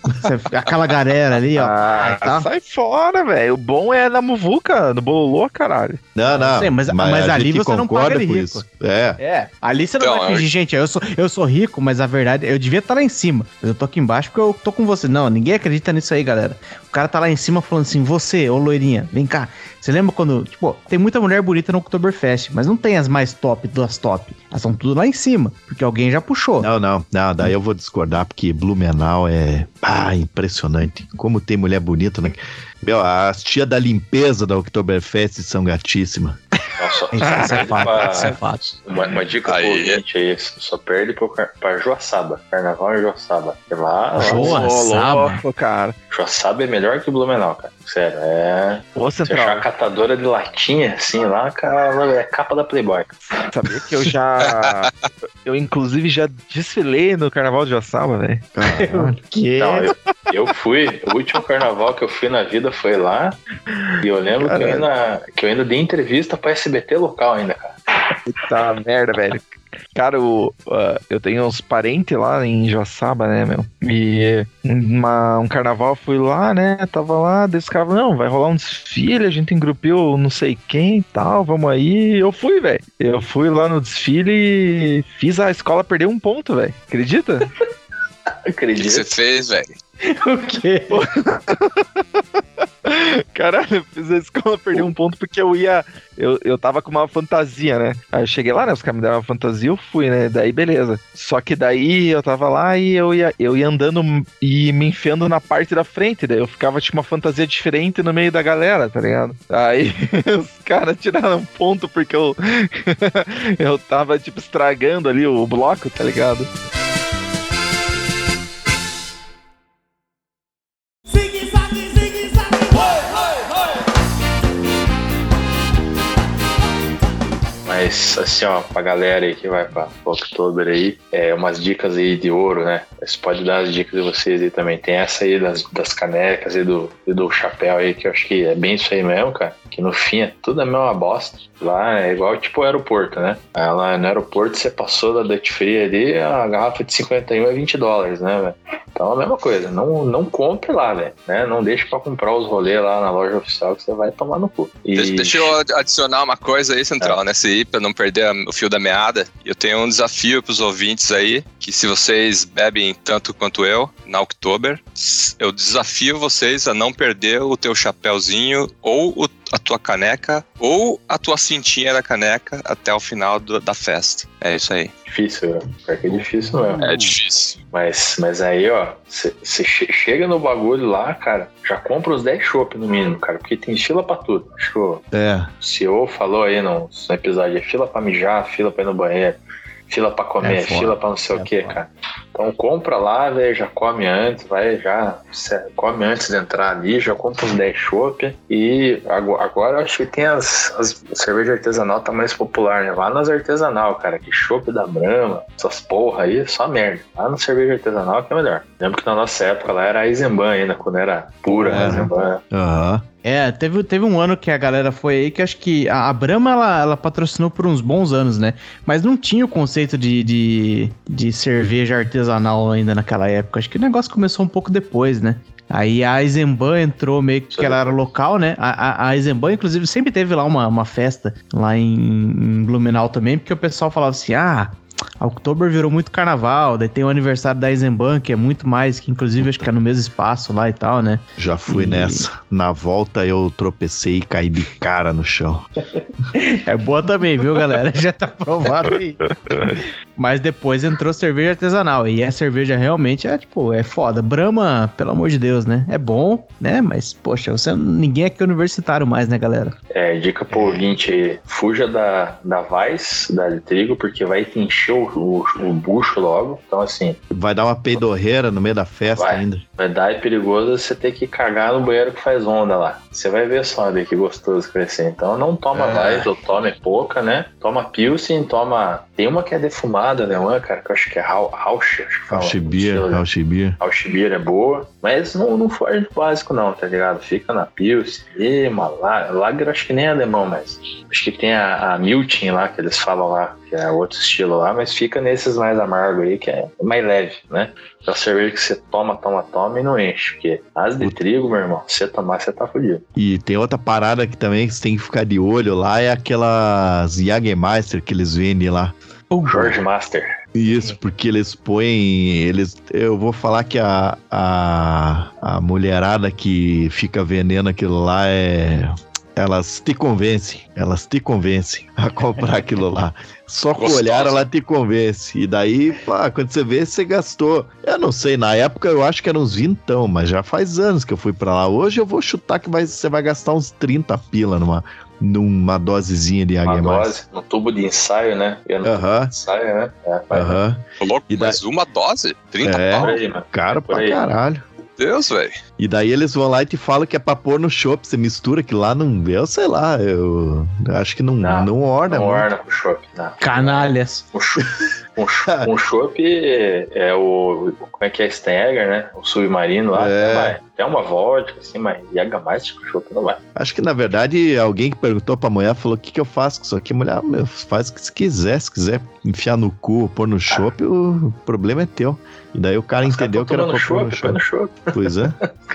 Aquela galera ali, ó.
Ah,
tá.
sai fora, velho. O bom é na muvuca, no bololô, caralho.
Não, não.
Sei, mas- mas
a
ali você não paga
com
rico.
isso. É.
É, ali você não
Então,
vai
eu-
fingir, gente, eu sou, eu sou rico, mas a verdade, eu devia estar lá em cima. Mas eu tô aqui embaixo porque eu tô com você. Não, ninguém acredita nisso aí, galera. O cara tá lá em cima falando assim, você, ô loirinha, vem cá. Você lembra quando, tipo, tem muita mulher bonita no Oktoberfest, mas não tem as mais top das top. Elas estão tudo lá em cima, porque alguém já puxou.
Não, não, não, daí eu vou discordar, porque Blumenau é ah, impressionante. Como tem mulher bonita, né? Meu, as tia da limpeza da Oktoberfest são gatíssimas.
Nossa,
Isso, isso é fato, isso é fato.
Uma, uma dica pro
Aí.
ouvinte aí, só perde pro, pra Joaçaba. Carnaval em Joaçaba. E lá,
Joaçaba?
louco, cara.
Joaçaba é melhor que Blumenau, cara. Sério, é.
Ô,
Você achar
Central,
uma catadora de latinha, assim, lá, cara, é capa da Playboy.
sabia que eu já. eu, inclusive, já desfilei no carnaval de Joaçaba, velho.
Que?
Não, eu, eu fui, o último carnaval que eu fui na vida foi lá. E eu lembro que eu, ainda, que eu ainda dei entrevista pra SBT local ainda, cara.
Puta merda, velho. Cara, o, ah, eu tenho uns parentes lá em Joaçaba, né, meu? E uma- um carnaval eu fui lá, né? Tava lá, daí os caras falaram, não, vai rolar um desfile, a gente engrupiu não sei quem e tal, vamos aí. Eu fui, velho. Eu fui lá no desfile e fiz a escola perder um ponto, velho. Acredita?
O que
Acredito.
você fez, velho?
O quê?
Caralho, eu fiz a escola perder um ponto porque eu ia. Eu, eu tava com uma fantasia, né? Aí eu cheguei lá, né? Os caras me deram uma fantasia, eu fui, né? Daí beleza. Só que daí eu tava lá e eu ia, eu ia andando e me enfiando na parte da frente. Daí eu ficava tipo uma fantasia diferente no meio da galera, tá ligado? Aí os caras tiraram um ponto porque eu. eu tava tipo estragando ali o bloco, tá ligado?
Mas assim, ó, pra galera aí que vai pra Oktober aí, é, umas dicas aí de ouro, né? Você pode dar as dicas de vocês aí também. Tem essa aí das, das canecas e do, e do chapéu aí, que eu acho que é bem isso aí mesmo, cara. Que no fim é tudo a mesma bosta. Lá é igual tipo o aeroporto, né? Aí lá no aeroporto você passou da Duty Free ali, a garrafa de 51 é 20 dólares, né, velho? Então é a mesma coisa, não, não compre lá, velho. Né? Não deixe pra comprar os rolês lá na loja oficial que você vai tomar no cu. E...
Deixa, eu adicionar uma coisa aí, Central, nessa aí, pra não perder o fio da meada. Eu tenho um desafio pros ouvintes aí, que se vocês bebem tanto quanto eu, na Oktober, eu desafio vocês a não perder o teu chapéuzinho ou o- a tua caneca ou a tua cintinha da caneca até o final do- da festa. É isso aí.
Difícil, velho. Pior que é difícil mesmo.
É difícil.
Mas, mas aí, ó, você chega no bagulho lá, cara, já compra os 10 chopp no mínimo, cara, porque tem fila pra tudo. Acho que o
É,
CEO falou aí no, no episódio, é fila pra mijar, fila pra ir no banheiro, fila pra comer,
É
fila pra não sei
É
o que, cara. Então compra lá, velho, já come antes, vai, já come antes de entrar ali, já compra uns 10 chopp. E ago- agora eu acho que tem as, as cerveja artesanal tá mais popular, né? Vá nas artesanal, cara, que chopp da Brahma, essas porra aí, só merda. Lá na cerveja artesanal que é melhor. Lembro que na nossa época lá era a Eisenbahn ainda, quando era pura
É.
Eisenbahn.
aham.
É, teve, teve um ano que a galera foi aí que acho que a, a Brahma ela, ela patrocinou por uns bons anos, né? Mas não tinha o conceito de, de, de cerveja artesanal ainda naquela época. Acho que o negócio começou um pouco depois, né? Aí a Eisenbahn entrou meio que ela era local, né? A, a, a Eisenbahn, inclusive, sempre teve lá uma, uma festa lá em, em Blumenau também, porque o pessoal falava assim: ah, Oktober virou muito carnaval, daí tem o aniversário da Eisenbahn, que é muito mais, que inclusive acho que é no mesmo espaço lá e tal, né?
Já fui
E-
nessa. Na volta eu tropecei e caí de cara no chão.
É boa também, viu, galera? Já tá provado aí. Mas depois entrou cerveja artesanal. E a cerveja realmente é, tipo, é foda. Brahma, pelo amor de Deus, né? É bom, né? Mas, poxa, você, ninguém aqui é universitário mais, né, galera?
É, dica pro ouvinte aí, fuja da, da Vice, da de trigo, porque vai te encher o, o, o bucho logo. Então, assim,
Vai dar uma peidorreira no meio da festa
Vai.
ainda.
vai dar é perigoso você ter que cagar no banheiro que faz onda lá. Você vai ver só, ver que gostoso crescer. Então, não toma
É.
Vice ou tome pouca, né? Toma Pilsen, toma... Tem uma que é defumada, né, uma, cara, que eu acho que é Rau- Rausch, acho que fala. É boa, mas não, não foge do básico não, tá ligado? Fica na Pilsen, e uma La- Lager acho que nem é alemão, mas acho que tem a, a Milton lá, que eles falam lá, que é outro estilo lá, mas fica nesses mais amargos aí, que é mais leve, né? Aquela cerveja que você toma, toma, toma e não enche, porque as de trigo, meu irmão, se você tomar, você tá fudido.
E tem outra parada que também você tem que ficar de olho lá, é aquelas Jagermeister que eles vendem lá.
George Master.
Isso, porque eles põem. Eles, eu vou falar que a, a, a mulherada que fica vendendo aquilo lá é. Elas te convencem, elas te convencem a comprar aquilo lá. Só com o olhar ela te convence. E daí, pá, quando você vê, você gastou. Eu não sei, na época eu acho que era uns vintão, mas já faz anos que eu fui pra lá. Hoje eu vou chutar que vai, você vai gastar uns 30 pila numa, numa dosezinha de
Uma
Jagermeister.
dose, no tubo de ensaio, né? No tubo
Aham,
de ensaio, né? É,
louco,
E daí-
mas uma dose? 30
É.
pau?
aí.
Caro pra
aí.
caralho.
Deus, velho.
E daí eles vão lá e te falam que é pra pôr no chopp, você mistura que lá não. Eu sei lá, eu acho que não, não,
Não,
orna
Não
muito.
orna com chopp, não.
Canalhas.
O chopp um cho- chopp é o. Como é que é Stagger, né? O submarino lá.
É.
É uma vodka, assim, mas Jägermeister com chopp não vai.
Acho que na verdade alguém que perguntou pra mulher falou: o que, que eu faço com isso aqui? A mulher, ah, meu, faz o que você quiser. Se quiser enfiar no cu ou pôr no chopp, o problema é teu. E daí o cara
Os
entendeu que era pra pôr no
chopp.
Pois é.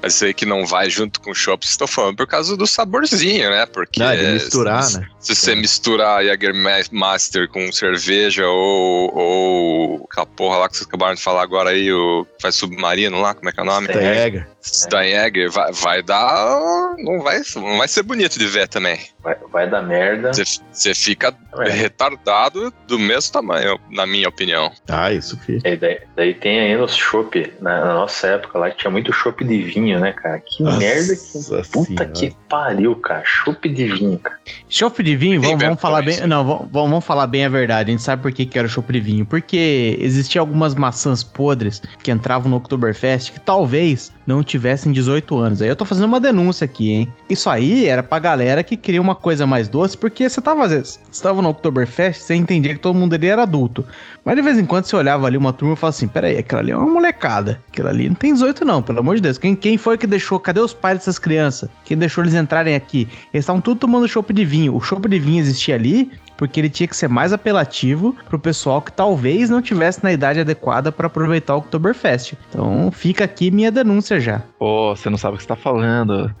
Mas aí que não vai junto com o chopp, vocês estão falando por causa do saborzinho, né? Porque
Não, é misturar,
se,
né?
se você misturar Jägermeister com cerveja ou, ou aquela porra lá que vocês acabaram de falar agora aí, o faz submarino lá, como é que é o nome?
Sim.
Jäger, vai, vai dar. Não vai, não vai ser bonito de ver também.
Vai, vai dar merda.
Você, fica
É.
retardado do mesmo tamanho, na minha opinião.
Ah, isso fiz.
E daí, daí tem ainda os chopp, na, na nossa época lá, que tinha muito chopp de vinho, né, cara? Que
Nossa
merda que. Puta
senhora.
que pariu, cara. Chopp de vinho, cara.
Chopp de vinho, vamos, vamos falar bem.
isso.
Não, vamos, vamos falar bem a verdade. A gente sabe por que, que era o chopp de vinho. Porque existiam algumas maçãs podres que entravam no Oktoberfest que talvez não tivessem 18 anos. Aí eu tô fazendo uma denúncia aqui, hein? Isso aí era pra galera que queria uma coisa mais doce, porque você tava, você tava no Oktoberfest, você entendia que todo mundo ali era adulto. Mas de vez em quando você olhava ali uma turma e falava assim: peraí, aquela ali é uma molecada. Aquela ali não tem 18, não, pelo amor de Deus. Quem, quem foi que deixou? Cadê os pais dessas crianças? Quem deixou eles entrarem aqui? Eles estavam tudo tomando chopp de vinho. O chopp de vinho existia ali porque ele tinha que ser mais apelativo pro pessoal que talvez não tivesse na idade adequada pra aproveitar o Oktoberfest. Então fica aqui minha denúncia já.
Pô, você não sabe o que você tá falando.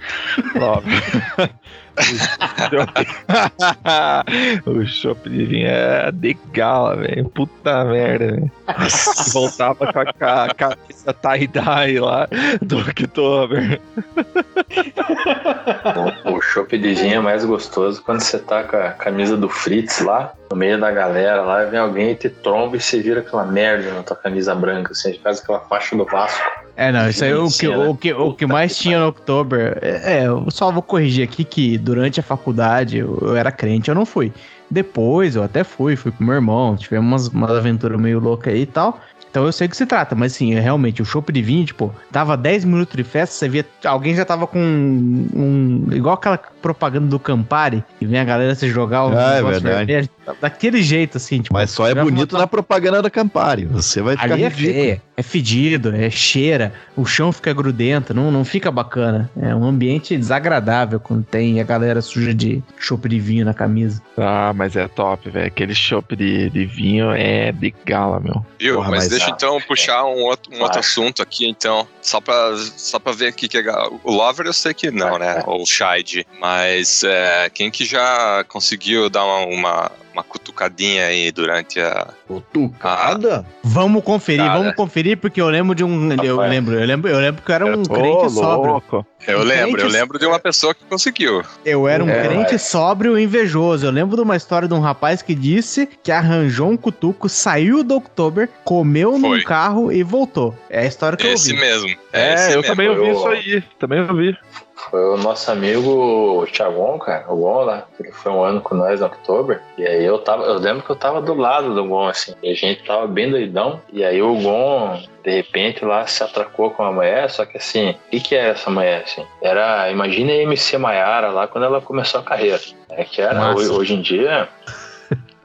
Love. o chopp de vinho é de gala, velho. Puta merda, velho. Voltava com a, ca- a camisa tie-dye lá do Oktober.
O, o chopp de vinho é mais gostoso quando você tá com a camisa do Fritz lá, no meio da galera lá, vem alguém e te tromba e você vira aquela merda na tua camisa branca, assim, faz aquela faixa do Vasco.
É, não, isso aí o que, o, que, o que mais tinha no Oktober. É, é, eu só vou corrigir aqui que durante a faculdade eu, eu era crente, eu não fui. Depois eu até fui, fui com meu irmão, tivemos umas, umas aventuras meio loucas aí e tal. Então eu sei o que se trata, mas assim, realmente, o chopp de vinho, tipo, dava 10 minutos de festa, você via, alguém já tava com um, um- igual aquela propaganda do Campari, e vem a galera se jogar o
Ah, é
negócio
verdade.
vermelho, daquele jeito, assim, tipo.
Mas só é bonito
botar-
na propaganda da Campari. Você vai ficar
Ali é
ridículo.
feia, é fedido, é cheira, o chão fica grudento, não, não fica bacana. É um ambiente desagradável quando tem a galera suja de chopp de vinho na camisa.
Ah, mas é top, velho. Aquele chopp de, de vinho é de gala, meu.
Viu?
Porra,
mas,
mas-
deixa
Ah,
então puxar um outro, um outro
Vai.
assunto aqui, então. Só pra, só pra ver aqui que a- o Lover eu sei que não, né? Ou o Shide. Mas é, quem que já conseguiu dar uma, uma, uma cutucadinha aí durante a.
Cutucada?
Vamos conferir,
Cara.
vamos conferir, porque eu lembro de um. Eu
Rapaz.
lembro, eu lembro, eu lembro que eu era um crente sóbrio.
Eu lembro, eu lembro de uma pessoa que conseguiu.
Eu era um
É,
crente
vai.
sóbrio e invejoso. Eu lembro de uma história de um rapaz que disse que arranjou um cutuco, saiu do Oktober, comeu num
Foi.
carro e voltou. É a história que
Esse
eu ouvi.
mesmo.
É,
esse
eu
mesmo.
também ouvi
Eu-
isso aí. Também ouvi.
Foi o nosso amigo Thiagon, cara, o Gon lá, ele foi um ano com nós no Oktober, e aí eu tava, eu lembro que eu tava do lado do Gon, assim, e a gente tava bem doidão, e aí o Gon, de repente, lá se atracou com a mulher, só que assim, o que que era essa mulher, assim? Era, imagina a MC Maiara lá quando ela começou a carreira, é que era, hoje, hoje em dia...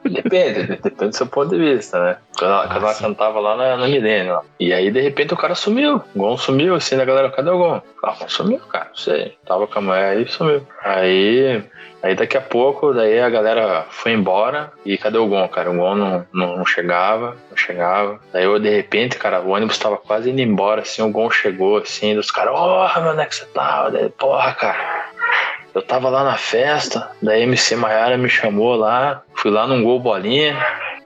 Depende, depende do seu ponto de vista, né? Quando ela, quando ela cantava lá na, na Milênio. E aí, de repente, o cara sumiu. O Gon sumiu, assim, da galera, cadê o Gon? Ah, o Gon sumiu, cara, não sei. Tava com a mulher aí, sumiu. Aí, aí daqui a pouco, daí a galera foi embora. E cadê o Gon, cara? O Gon não, não, não chegava, não chegava. Daí, eu, de repente, cara, o ônibus tava quase indo embora, assim, o Gon chegou, assim, dos caras, porra, meu, onde é que você tava? Daí, porra, cara. Eu tava lá na festa, daí MC Maiara me chamou lá, fui lá num gol bolinha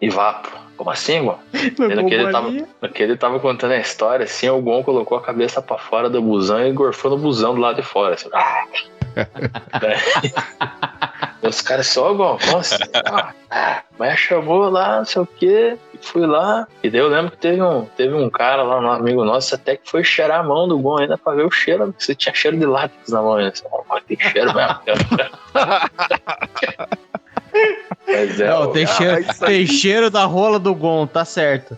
e vapo. Como assim, Gon? Que ele tava, no que ele tava contando a história, assim, o Gon colocou a cabeça pra fora do busão e gorfou no busão do lado de fora. Assim. Daí, os caras só, Gon, como assim? Ah, mas chamou lá, não sei o quê, fui lá. E daí eu lembro que teve um, teve um cara lá, um amigo nosso, até que foi cheirar a mão do Gon ainda pra ver o cheiro, porque você tinha cheiro de látex na mão. Né? Assim, "Oh, mas tem cheiro mesmo. Mas é,
Não,
o-
tem,
ah,
cheiro, tem cheiro da rola do Gon, tá certo.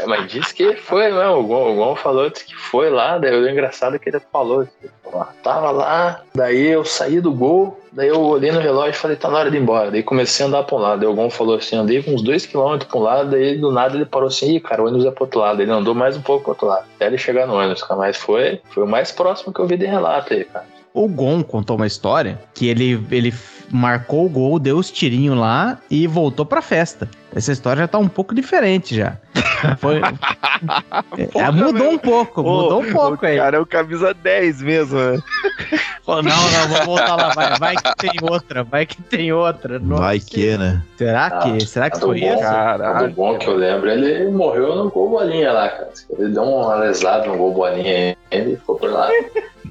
É, mas disse que foi, né? O Gon, o Gon falou disse que foi lá, daí o engraçado é que ele falou. ó, Tava lá, daí eu saí do gol, daí eu olhei no relógio e falei, tá na hora de ir embora. Daí comecei a andar pra um lado. Daí o Gon falou assim, andei uns dois quilômetros pra um lado, daí do nada ele parou assim, ih, cara, o ônibus é pro outro lado. Ele andou mais um pouco pro outro lado, até ele chegar no ônibus, cara. Mas foi, foi o mais próximo que eu vi de relato aí, cara.
O Gon contou uma história que ele, ele marcou o gol, deu os tirinhos lá e voltou pra festa. Essa história já tá um pouco diferente já. Foi, É, mudou um pouco, mudou um pouco
o
aí.
cara é o camisa 10 mesmo, né?
Pô, não, não, vamos voltar lá. Vai, vai que tem outra, vai que tem outra. Nossa.
Vai que, né?
Será
Ah,
que, será que
do
foi
Gon.
isso?
O
Caralho.
bom que eu lembro, ele morreu no gol bolinha lá, cara. Ele deu uma lesada no gol bolinha aí, ele ficou por lá.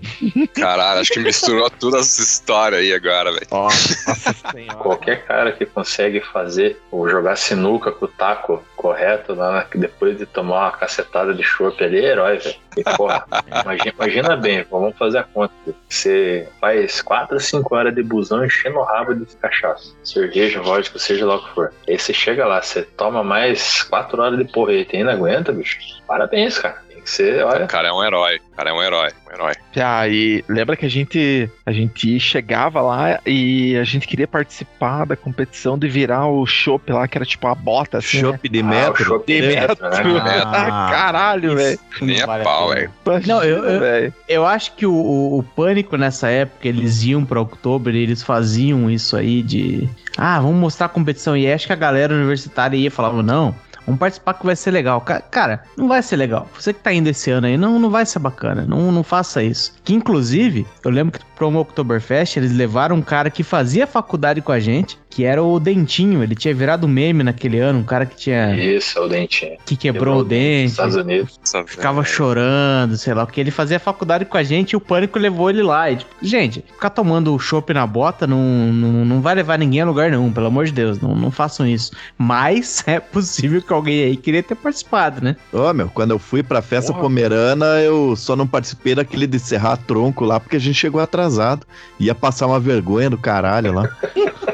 Caralho, acho que misturou todas as histórias aí agora, velho.
Nossa senhora.
Qualquer cara que consegue fazer ou jogar sinuca com o taco correto lá, na- depois de tomar uma cacetada de chopp ali, é herói, velho. E, porra, imagina, imagina bem, vamos fazer a conta. Você faz 4 ou 5 horas de busão enchendo o rabo de cachaça, cerveja, vodka, seja lá o que for. Aí você chega lá, você toma mais 4 horas de porrete e ainda aguenta, bicho. Parabéns, cara. Tem que ser,
O
olha.
cara é um herói. O cara é um herói. Um herói.
Ah, e lembra que a gente a gente chegava lá e a gente queria participar da competição de virar o chopp lá, que era tipo a bota, assim, né?
Chopp de
Ah, o
metro.
chopp
De
de
metro.
metro, né?
Ah, caralho, velho.
Nem a pau, velho.
Não, eu- eu-. Eu acho que o, o- o pânico nessa época, eles iam pra outubro e eles faziam isso aí de. Ah, vamos mostrar a competição. E acho que a galera universitária ia e falava, não. Vamos participar que vai ser legal. Ca- Cara, não vai ser legal. Você que tá indo esse ano aí, não, não vai ser bacana. Não, não faça isso. Que inclusive, eu lembro que pro Oktoberfest, eles levaram um cara que fazia faculdade com a gente, que era o Dentinho. Ele tinha virado meme naquele ano, um cara que tinha.
Isso, é o dentinho.
que quebrou o dente.
Estados Unidos.
Ficava chorando, sei lá, porque ele fazia faculdade com a gente e o pânico levou ele lá. E, tipo, gente, ficar tomando chopp na bota não, não, não vai levar ninguém a lugar, não, pelo amor de Deus, não, não façam isso. Mas é possível que alguém aí queria ter participado, né?
Ô, meu, quando eu fui pra festa
Porra.
pomerana, eu só não participei daquele de serrar tronco lá, porque a gente chegou atrasado. Ia passar uma vergonha do caralho lá.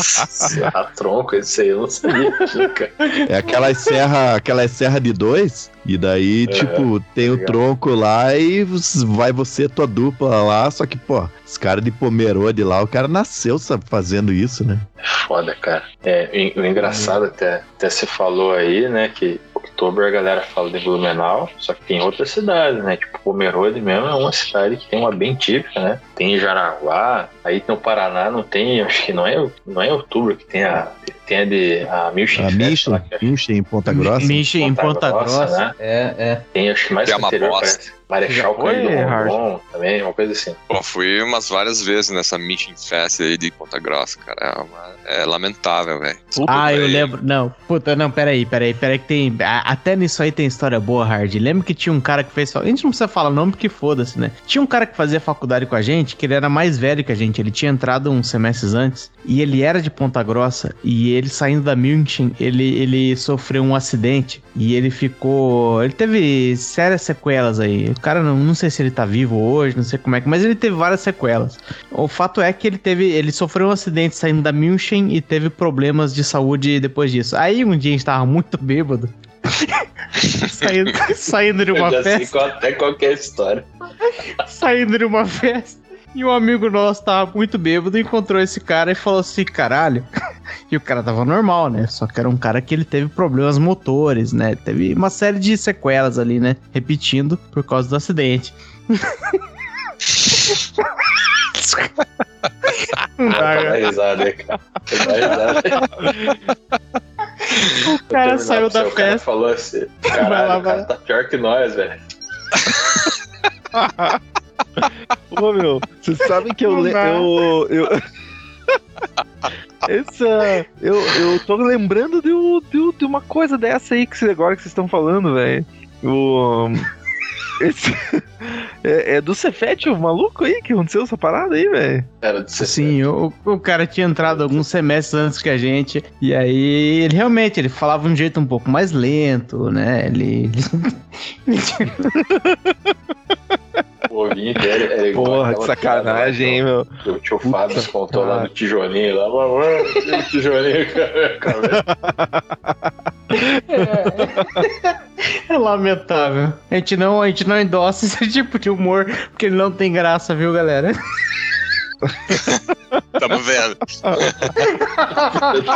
Serra tronco, esse aí eu não sabia. cara.
É aquelas serra, aquelas serra de dois, e daí, tipo, tem o tronco lá e vai você, tua dupla lá, só que, pô, os caras de Pomerode lá, o cara nasceu sabe, fazendo isso, né?
Foda, cara. É, o, engraçado até, até você falou aí, né, que outubro a galera fala de Blumenau, só que tem outras cidades, né? Tipo, Pomerode mesmo é uma cidade que tem uma bem típica, né? Tem Jaraguá, aí tem o Paraná, não tem, acho que não é, não é outubro que tem a, tem a de a Milchen
A Micha,
que é
em Ponta Grossa.
Michi em
Ponta
Ponta
Grossa,
Grossa.
né?
É, é.
tem acho que mais
Que é
pro
uma
interior,
bosta.
parece. Marechal Cândido
Hard?
Rondon também, uma coisa assim.
Pô, fui umas várias vezes nessa Meeting Fest aí de Ponta Grossa, cara. É, uma- é lamentável, velho.
Ah, eu lembro. Não, puta, não, peraí, peraí, peraí, que tem. Até nisso aí tem história boa, Hard. Lembra que tinha um cara que fez. A gente não precisa falar nome porque foda-se, né? Tinha um cara que fazia faculdade com a gente, que ele era mais velho que a gente. Ele tinha entrado uns semestres antes. E ele era de Ponta Grossa. E ele saindo da München, ele, ele sofreu um acidente. E ele ficou. Ele teve sérias sequelas aí. O cara, não, não sei se ele tá vivo hoje, não sei como é que. Mas ele teve várias sequelas. O fato é que ele teve. Ele sofreu um acidente saindo da München e teve problemas de saúde depois disso. Aí um dia a gente tava muito bêbado. saindo, saindo de uma
já sei
festa.
qual, até qualquer história.
Saindo de uma festa. E um amigo nosso tava muito bêbado, encontrou esse cara e falou assim: caralho. E o cara tava normal, né? Só que era um cara que ele teve problemas motores, né? Teve uma série de sequelas ali, né? Repetindo por causa do acidente. Não dá, cara.
risada cara.
O cara saiu da
O cara
festa.
falou assim:
Vai
caralho,
lá,
o cara
vai.
tá pior que nós, velho.
Ô, meu, vocês sabem que eu. Le- eu, eu... Essa. Eu, eu tô lembrando de, um- de, de uma coisa dessa aí que cê- agora que vocês estão falando, velho. O. Esse. É, é do Cefete, o maluco aí que aconteceu essa parada aí, velho.
Era de 60.
Sim, o, o cara tinha entrado alguns semestres antes que a gente. E aí, ele realmente, ele falava de um jeito um pouco mais lento, né? Ele. ele
O ovinho dele era igual
Porra, que sacanagem, hein, meu.
O tio Fábio contou lá do tijolinho lá. Mamãe, o tijolinho, cara.
É lamentável. A gente não, a gente não endossa esse tipo de humor, porque ele não tem graça, viu, galera?
Tamo vendo.
Tá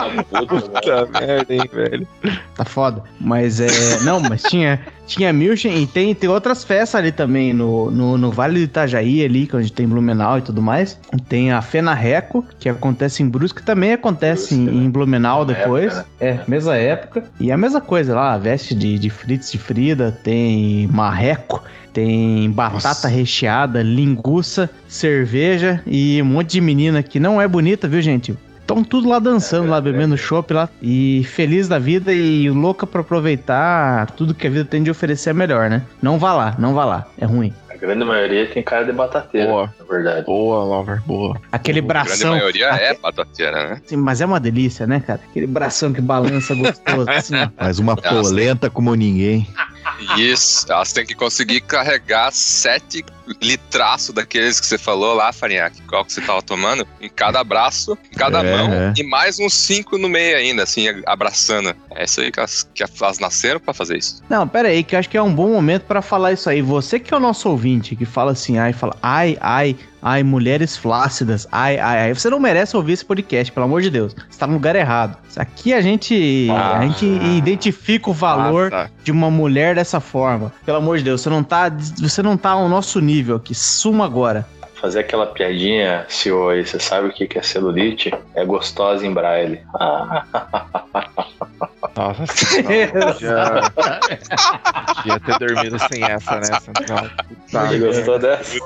né?
Puta merda, hein, velho.
Tá foda. Mas é. Não, mas tinha. Tinha Milchen e tem, tem outras festas ali também no, no, no Vale do Itajaí, ali, que é onde tem Blumenau e tudo mais. Tem a Fena Reco, que acontece em Brusque, também acontece
Brusque,
em,
né?
Blumenau
Mesma
depois.
época,
É, mesma época. E a mesma coisa lá, veste de, de Fritz de Frida, tem marreco. Tem batata
Nossa.
recheada, linguiça, cerveja e um monte de menina que não é bonita, viu, gente? Estão tudo lá dançando,
É,
lá
é,
bebendo
é.
chopp lá. E feliz da vida e louca pra aproveitar tudo que a vida tem de oferecer é melhor, né? Não vá lá, não vá lá. É ruim.
A grande maioria tem cara de batateira,
Boa.
na verdade.
Boa, Lover, boa.
Aquele
A grande
bração.
maioria é batateira, né?
Assim, mas é uma delícia, né, cara? Aquele bração que balança gostoso, assim, ó.
Mas uma polenta como ninguém.
Isso, elas têm que conseguir carregar sete litraços daqueles que você falou lá, Farinhaque, qual que você tava tomando, em cada braço, em cada
É,
mão,
é.
e mais uns cinco no meio ainda, assim, abraçando. É isso aí que elas, que elas nasceram pra fazer isso.
Não, pera aí, que eu acho que é um bom momento pra falar isso aí. Você que é o nosso ouvinte, que fala assim, ai, fala, ai, ai, ai, mulheres flácidas, ai, ai, ai. Você não merece ouvir esse podcast, pelo amor de Deus. Você tá no lugar errado. Aqui a gente,
Ah.
a gente identifica o valor
Ah, tá.
de uma mulher dessa forma. Pelo amor de Deus, você não tá, você não tá ao nosso nível aqui. Suma agora.
Fazer aquela piadinha, senhor aí, você sabe o que que é celulite? É gostosa em braille. Ah,
Nossa, senhora, já, já ter dormido sem essa, né?
Você gostou dessa?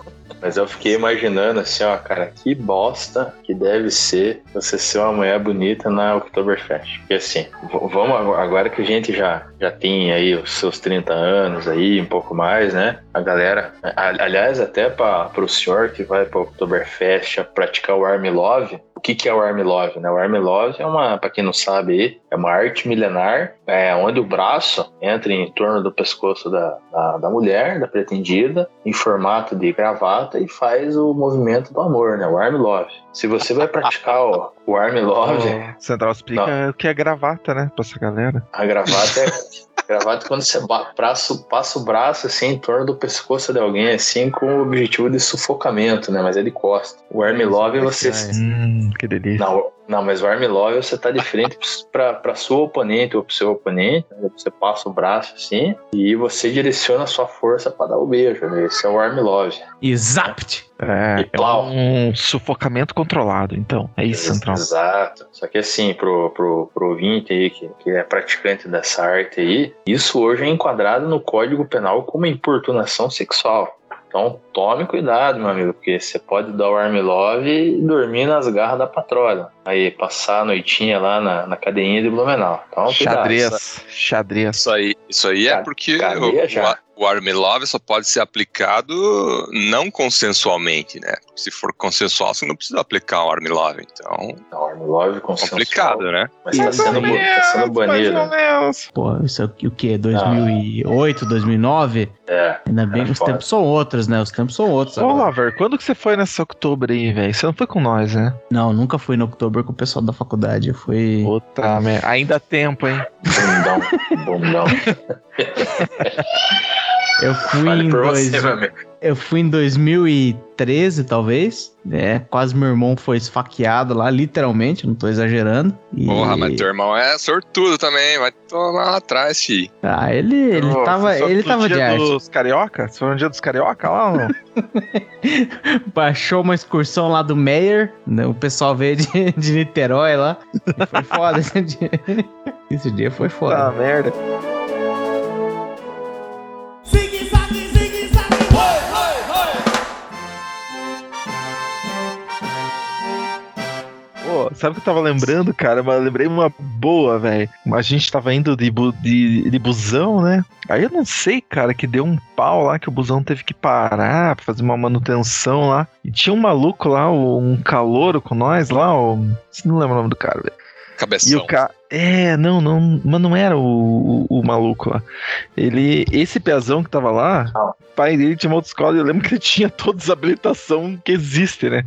Mas eu fiquei imaginando assim, ó, cara, que bosta que deve ser você ser uma mulher bonita na Oktoberfest. Porque assim, vamos agora- que a gente já, já tem aí os seus 30 anos aí, um pouco mais, né? A galera, aliás, até para pro senhor que vai pra Oktoberfest a praticar o Army Love, o que que é o Army Love, né? O Army Love é uma, para quem não sabe é uma arte milenar, é, onde o braço entra em torno do pescoço da, da, da mulher, da pretendida, em formato de gravata e faz o movimento do amor, né? O Arm Love. Se você vai praticar o, o Arm Love,
Central explica o que é gravata, né? Pra essa galera.
a gravata é. Gravata é quando você braço- passa o braço assim em torno do pescoço de alguém, assim, com o objetivo de sufocamento, né? Mas é de costa. O Arm Love é você.
Hum, que delícia.
Não, não, mas o Arm Love você tá de frente pra, pra sua oponente ou pro seu oponente. né? Você passa o braço assim e você direciona a sua força pra dar o beijo. Né? Esse é o Arm Love.
Exapt.
É,
E
é um sufocamento controlado, então. É isso, Central.
Exato. Só que assim, pro, pro, pro ouvinte aí que, que é praticante dessa arte aí, isso hoje é enquadrado no Código Penal como importunação sexual. Então tome cuidado, meu amigo, porque você pode dar o arm love e dormir nas garras da patroa. Aí passar a noitinha lá na, na cadeinha de Blumenau. Então, cuidado.
Xadrez. Xadrez.
Isso aí, isso aí é porque
cadeia
o,
já.
O, o Army Love só pode ser aplicado não consensualmente, né? Se for consensual, você não precisa aplicar o Army Love. Então,
Não, arm love consensual,
complicado, né?
Mas tá sendo, tá sendo banido.
Pô, isso é o que? 2008, 2009?
É.
Ainda bem que os
foda.
tempos são outros, né? Os tempos são outros.
Ô. Lover, quando que você foi nessa outubro aí, velho? Você não foi com nós, né?
Não, nunca fui no Oktober com o pessoal da faculdade. Eu fui.
Puta merda. Ainda há tempo, hein?
Bundão. Bundão.
Eu fui
Fale
em
por
dois,
você, meu amigo.
Eu fui em 2013, talvez. É, quase meu irmão foi esfaqueado lá, literalmente, não tô exagerando. E-
Porra, mas teu irmão é sortudo também, vai tomar lá atrás, fi.
Ah, ele, ele
Ô,
tava, ele
no
tava de
dia
arte.
dos carioca? Você foi no dia dos carioca lá ou não?
Baixou uma excursão lá do Meyer, né, o pessoal veio de, de Niterói lá. Foi foda esse dia. Esse dia foi foda.
merda. Sabe o que eu tava lembrando, cara? Mas eu lembrei uma boa, velho. A gente tava indo de, bu- de, de busão, né? Aí eu não sei, cara, que deu um pau lá que o busão teve que parar pra fazer uma manutenção lá. E tinha um maluco lá, um calouro com nós lá, o... não lembro o nome do cara, velho. E
Cabeção.
o cara. É, não, não. Mas não era o, o, o maluco lá. Ele. Esse peazão que tava lá, o pai dele tinha uma autoescola e eu lembro que ele tinha todas as habilitações que existe, né?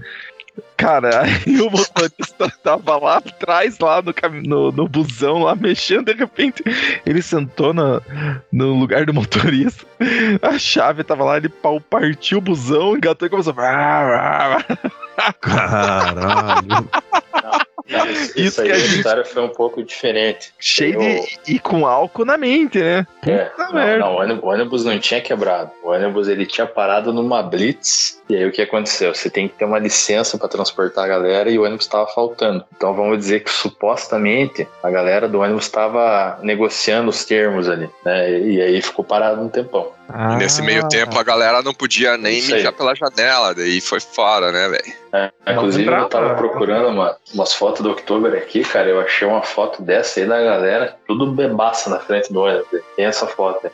Cara, aí o motorista tava lá atrás, lá no, cam- no, no busão, lá mexendo, de repente ele sentou na, no lugar do motorista, a chave tava lá, ele pau partiu o busão, engatou e começou. a-
Caralho.
Não, isso,
Isso
aí
que a gente-
história foi um pouco diferente.
Cheio
Eu-
de. e com álcool na mente, né?
É, não, não, o ônibus, o ônibus não tinha quebrado. O ônibus ele tinha parado numa blitz. E aí o que aconteceu? Você tem que ter uma licença para transportar a galera e o ônibus estava faltando. Então vamos dizer que supostamente a galera do ônibus estava negociando os termos ali, né? E aí ficou parado um tempão.
Ah,
E nesse meio tempo a galera não podia nem mijar pela janela, daí foi fora, né, velho?
É,
Não
inclusive eu tava procurando uma- umas fotos do Oktober aqui, cara. Eu achei uma foto dessa aí da galera, tudo bebaça na frente do ônibus. Tem essa foto aí.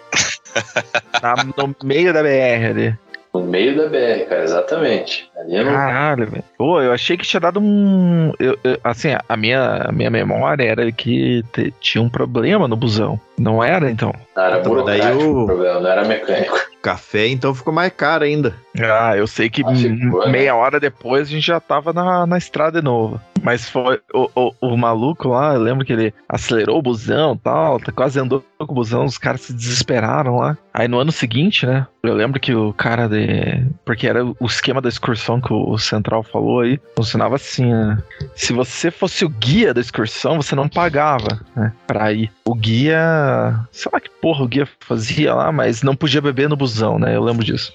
na- no meio da BR ali.
No meio da BR, cara, exatamente. Ali.
Caralho, velho. Pô, eu achei que tinha dado um. eu- eu- assim, a minha, a minha memória era que te- tinha um problema no busão. Não era, então?
Não, era
Então, daí o-
o problema, não era mecânico.
Café, então ficou mais caro ainda.
Ah, eu sei que
Ah, ficou, né?
meia hora depois a gente já tava na, na estrada de novo. Mas foi o, o, o maluco lá, eu lembro que ele acelerou o busão e tal, tá- quase andou com o busão, os caras se desesperaram lá. Aí no ano seguinte, né? Eu lembro que o cara de. Porque era o esquema da excursão que o Central falou aí. Funcionava assim, né? Se você fosse o guia da excursão, você não pagava, né? Pra ir. O guia. Sei lá que porra o guia fazia lá, mas não podia beber no busão, né? Eu lembro disso.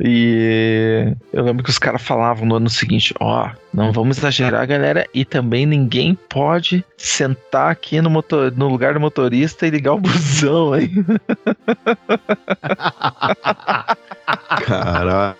E eu lembro que os caras falavam no ano seguinte: ó, não vamos exagerar, galera, e também ninguém pode sentar aqui no, motor, no lugar do motorista e ligar o busão aí.
Caralho.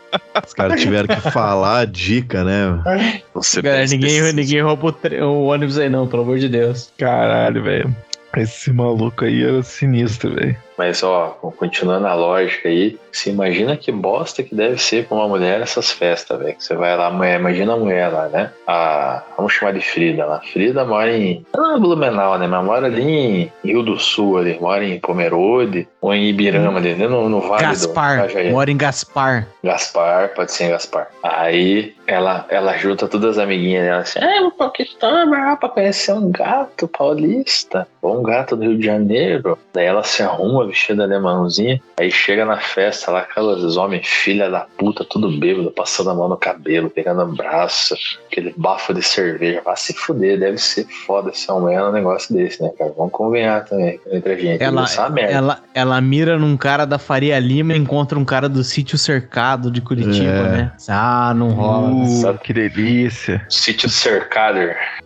Os caras tiveram que falar a dica, né?
Você
ninguém, ninguém rouba o, tre- o ônibus aí não, pelo amor de Deus.
Caralho, velho. Esse maluco aí era sinistro, velho.
Mas, ó, continuando a lógica aí, você imagina que bosta que deve ser pra uma mulher essas festas, velho. Que Você vai lá, mulher, imagina a mulher lá, né? A, vamos chamar de Frida lá. Frida mora em. Não é Blumenau, né? Mas mora ali em Rio do Sul, ali. Mora em Pomerode ou em Ibirama, ali, né? no, no Vale
Gaspar,
do
mora em Gaspar.
Gaspar, pode ser Gaspar. Aí ela, ela junta todas as amiguinhas dela assim: É, vou pra Oktober pra conhecer um gato paulista, ou um gato do Rio de Janeiro. Daí ela se arruma vestida alemãozinha, aí chega na festa lá, aqueles homens, filha da puta, tudo bêbado, passando a mão no cabelo, pegando o braço, aquele bafo de cerveja. Vai se fuder, deve ser foda uma mulher num negócio desse, né, cara? Vamos convenhar também entre a gente.
Ela,
é
ela, ela mira num cara da Faria Lima e encontra um cara do sítio cercado de Curitiba,
É.
né? Ah, não rola.
Uh,
sabe?
que delícia.
Sítio cercado.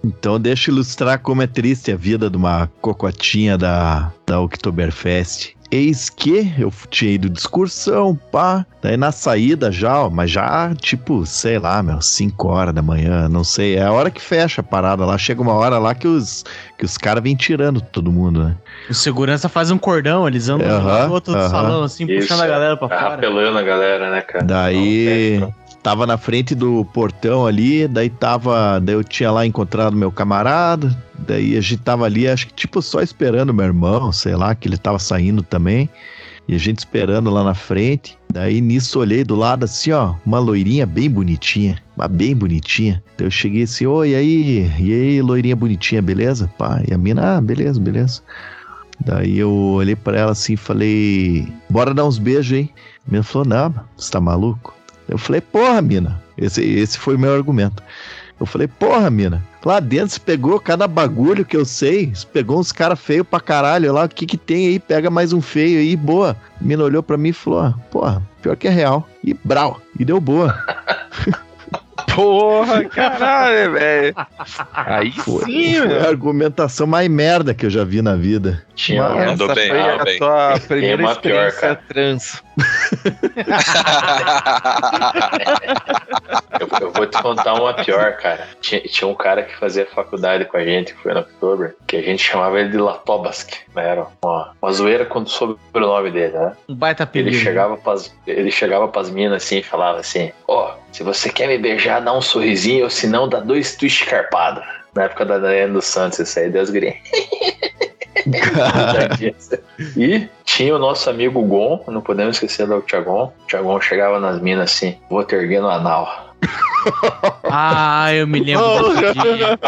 Então deixa eu ilustrar como é triste a vida de uma cocotinha da, da Oktoberfest. Eis que eu tinha ido de excursão, pá. Daí na saída já, ó, mas já tipo, sei lá, meu, 5 horas da manhã, não sei. É a hora que fecha a parada lá. Chega uma hora lá que os, que os caras vêm tirando todo mundo, né?
O segurança faz um cordão, eles andam de um lado
Aham,
pro outro do salão, assim,
Isso,
puxando a galera pra fora.
rapelando a galera, né, cara?
Daí
Não,
tava na frente do portão ali, daí tava, daí eu tinha lá encontrado meu camarada, daí a gente tava ali, acho que tipo só esperando meu irmão, sei lá, que ele tava saindo também. E a gente esperando lá na frente. Daí nisso olhei do lado assim, ó, uma loirinha bem bonitinha, mas bem bonitinha. Daí eu cheguei assim, oi, aí, e aí, loirinha bonitinha, beleza? Pá, e a mina, ah, beleza, beleza. Daí eu olhei pra ela assim e falei, bora dar uns beijos, hein? A mina falou, não, você tá maluco? Eu falei, porra, mina. Esse, esse foi o meu argumento. Eu falei, porra, mina. Lá dentro você pegou cada bagulho que eu sei. Você pegou uns caras feios pra caralho lá. O que que tem aí? Pega mais um feio aí, boa. A mina olhou pra mim e falou, ah, porra, pior que é real. E brau. E deu boa.
Porra, caralho, velho. Aí
Foi,
sim,
foi a argumentação mais merda que eu já vi na vida.
Tinha uma-
Mandou
essa
bem,
foi a
bem.
tua primeira
uma pior,
experiência
cara.
trans.
Eu, eu vou te contar uma pior, cara. Tinha, tinha um cara que fazia faculdade com a gente, que foi no October, que a gente chamava ele de Latobask. Né? Era uma, uma zoeira quando soube o nome dele, né?
Um baita
Ele
apelido.
chegava pras, ele chegava pras minas assim e falava assim: Ó, se você quer me beijar, dá um sorrisinho, ou se não, dá dois twist carpado. Na época da Daiane dos Santos, isso aí, Deus guri. e tinha o nosso amigo Gon, não podemos esquecer do Thiagon. O Thiagon chegava nas minas assim: vou te erguer no anal.
Ah, eu me lembro desse dia.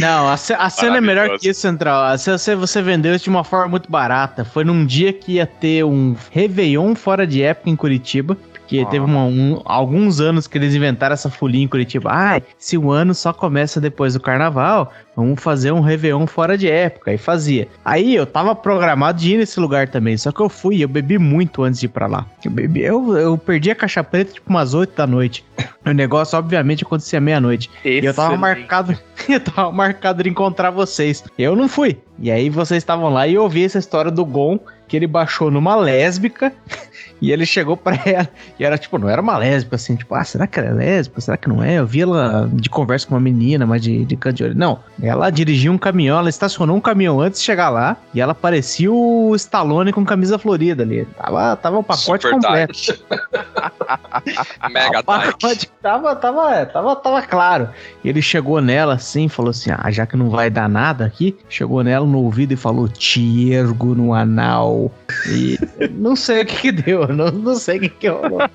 Não, a, ce- a cena é melhor que isso, Central. A ce- você, você vendeu isso de uma forma muito barata. Foi num dia que ia ter um Réveillon fora de época em Curitiba. Porque
Ah.
teve uma- um- alguns anos que eles inventaram essa folia em Curitiba. Ah, se o ano só começa depois do carnaval, vamos fazer um Réveillon fora de época. E fazia. Aí eu tava programado de ir nesse lugar também. Só que eu fui, eu bebi muito antes de ir pra lá. Eu, bebi, eu, eu perdi a caixa preta tipo umas 8 da noite. O negócio, obviamente, acontecia meia-noite. E eu tava marcado, eu tava marcado de encontrar vocês. Eu não fui. E aí vocês estavam lá e eu ouvi essa história do Gon. que ele baixou numa lésbica e ele chegou pra ela. E era tipo, não era uma lésbica assim, tipo, ah, será que ela é lésbica? Será que não é? Eu vi ela de conversa com uma menina, mas de, de canto de olho. Não, ela dirigiu um caminhão, ela estacionou um caminhão antes de chegar lá e ela parecia o Stallone com camisa florida ali. Tava, tava o pacote
Super
completo.
Mega
O pacote tava, tava, tava, tava claro. E ele chegou nela assim, falou assim: Ah, já que não vai dar nada aqui, chegou nela no ouvido e falou: Te ergo no anal. E não sei o que que deu, não, não sei o que que rolou.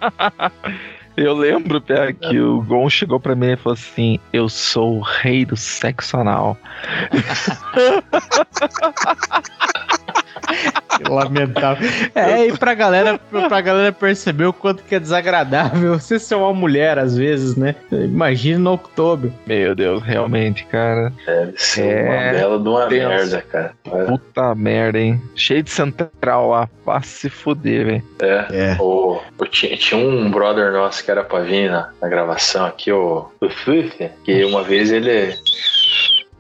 Eu lembro, Pé, que o Gon chegou pra mim e falou assim: Eu sou o rei do sexo anal.
Lamentável. É, e pra galera, pra galera perceber o quanto que é desagradável você ser uma mulher às vezes, né? Imagina no outubro.
Meu Deus, realmente, cara.
Deve ser
É,
uma bela de uma
tenso.
merda, cara.
Puta merda, hein? Cheio de central lá, pra se fuder, velho.
É.
É.
O, o- tinha, tinha um brother nosso que era pra vir na, na gravação aqui, o, o Fufi, que uma vez ele,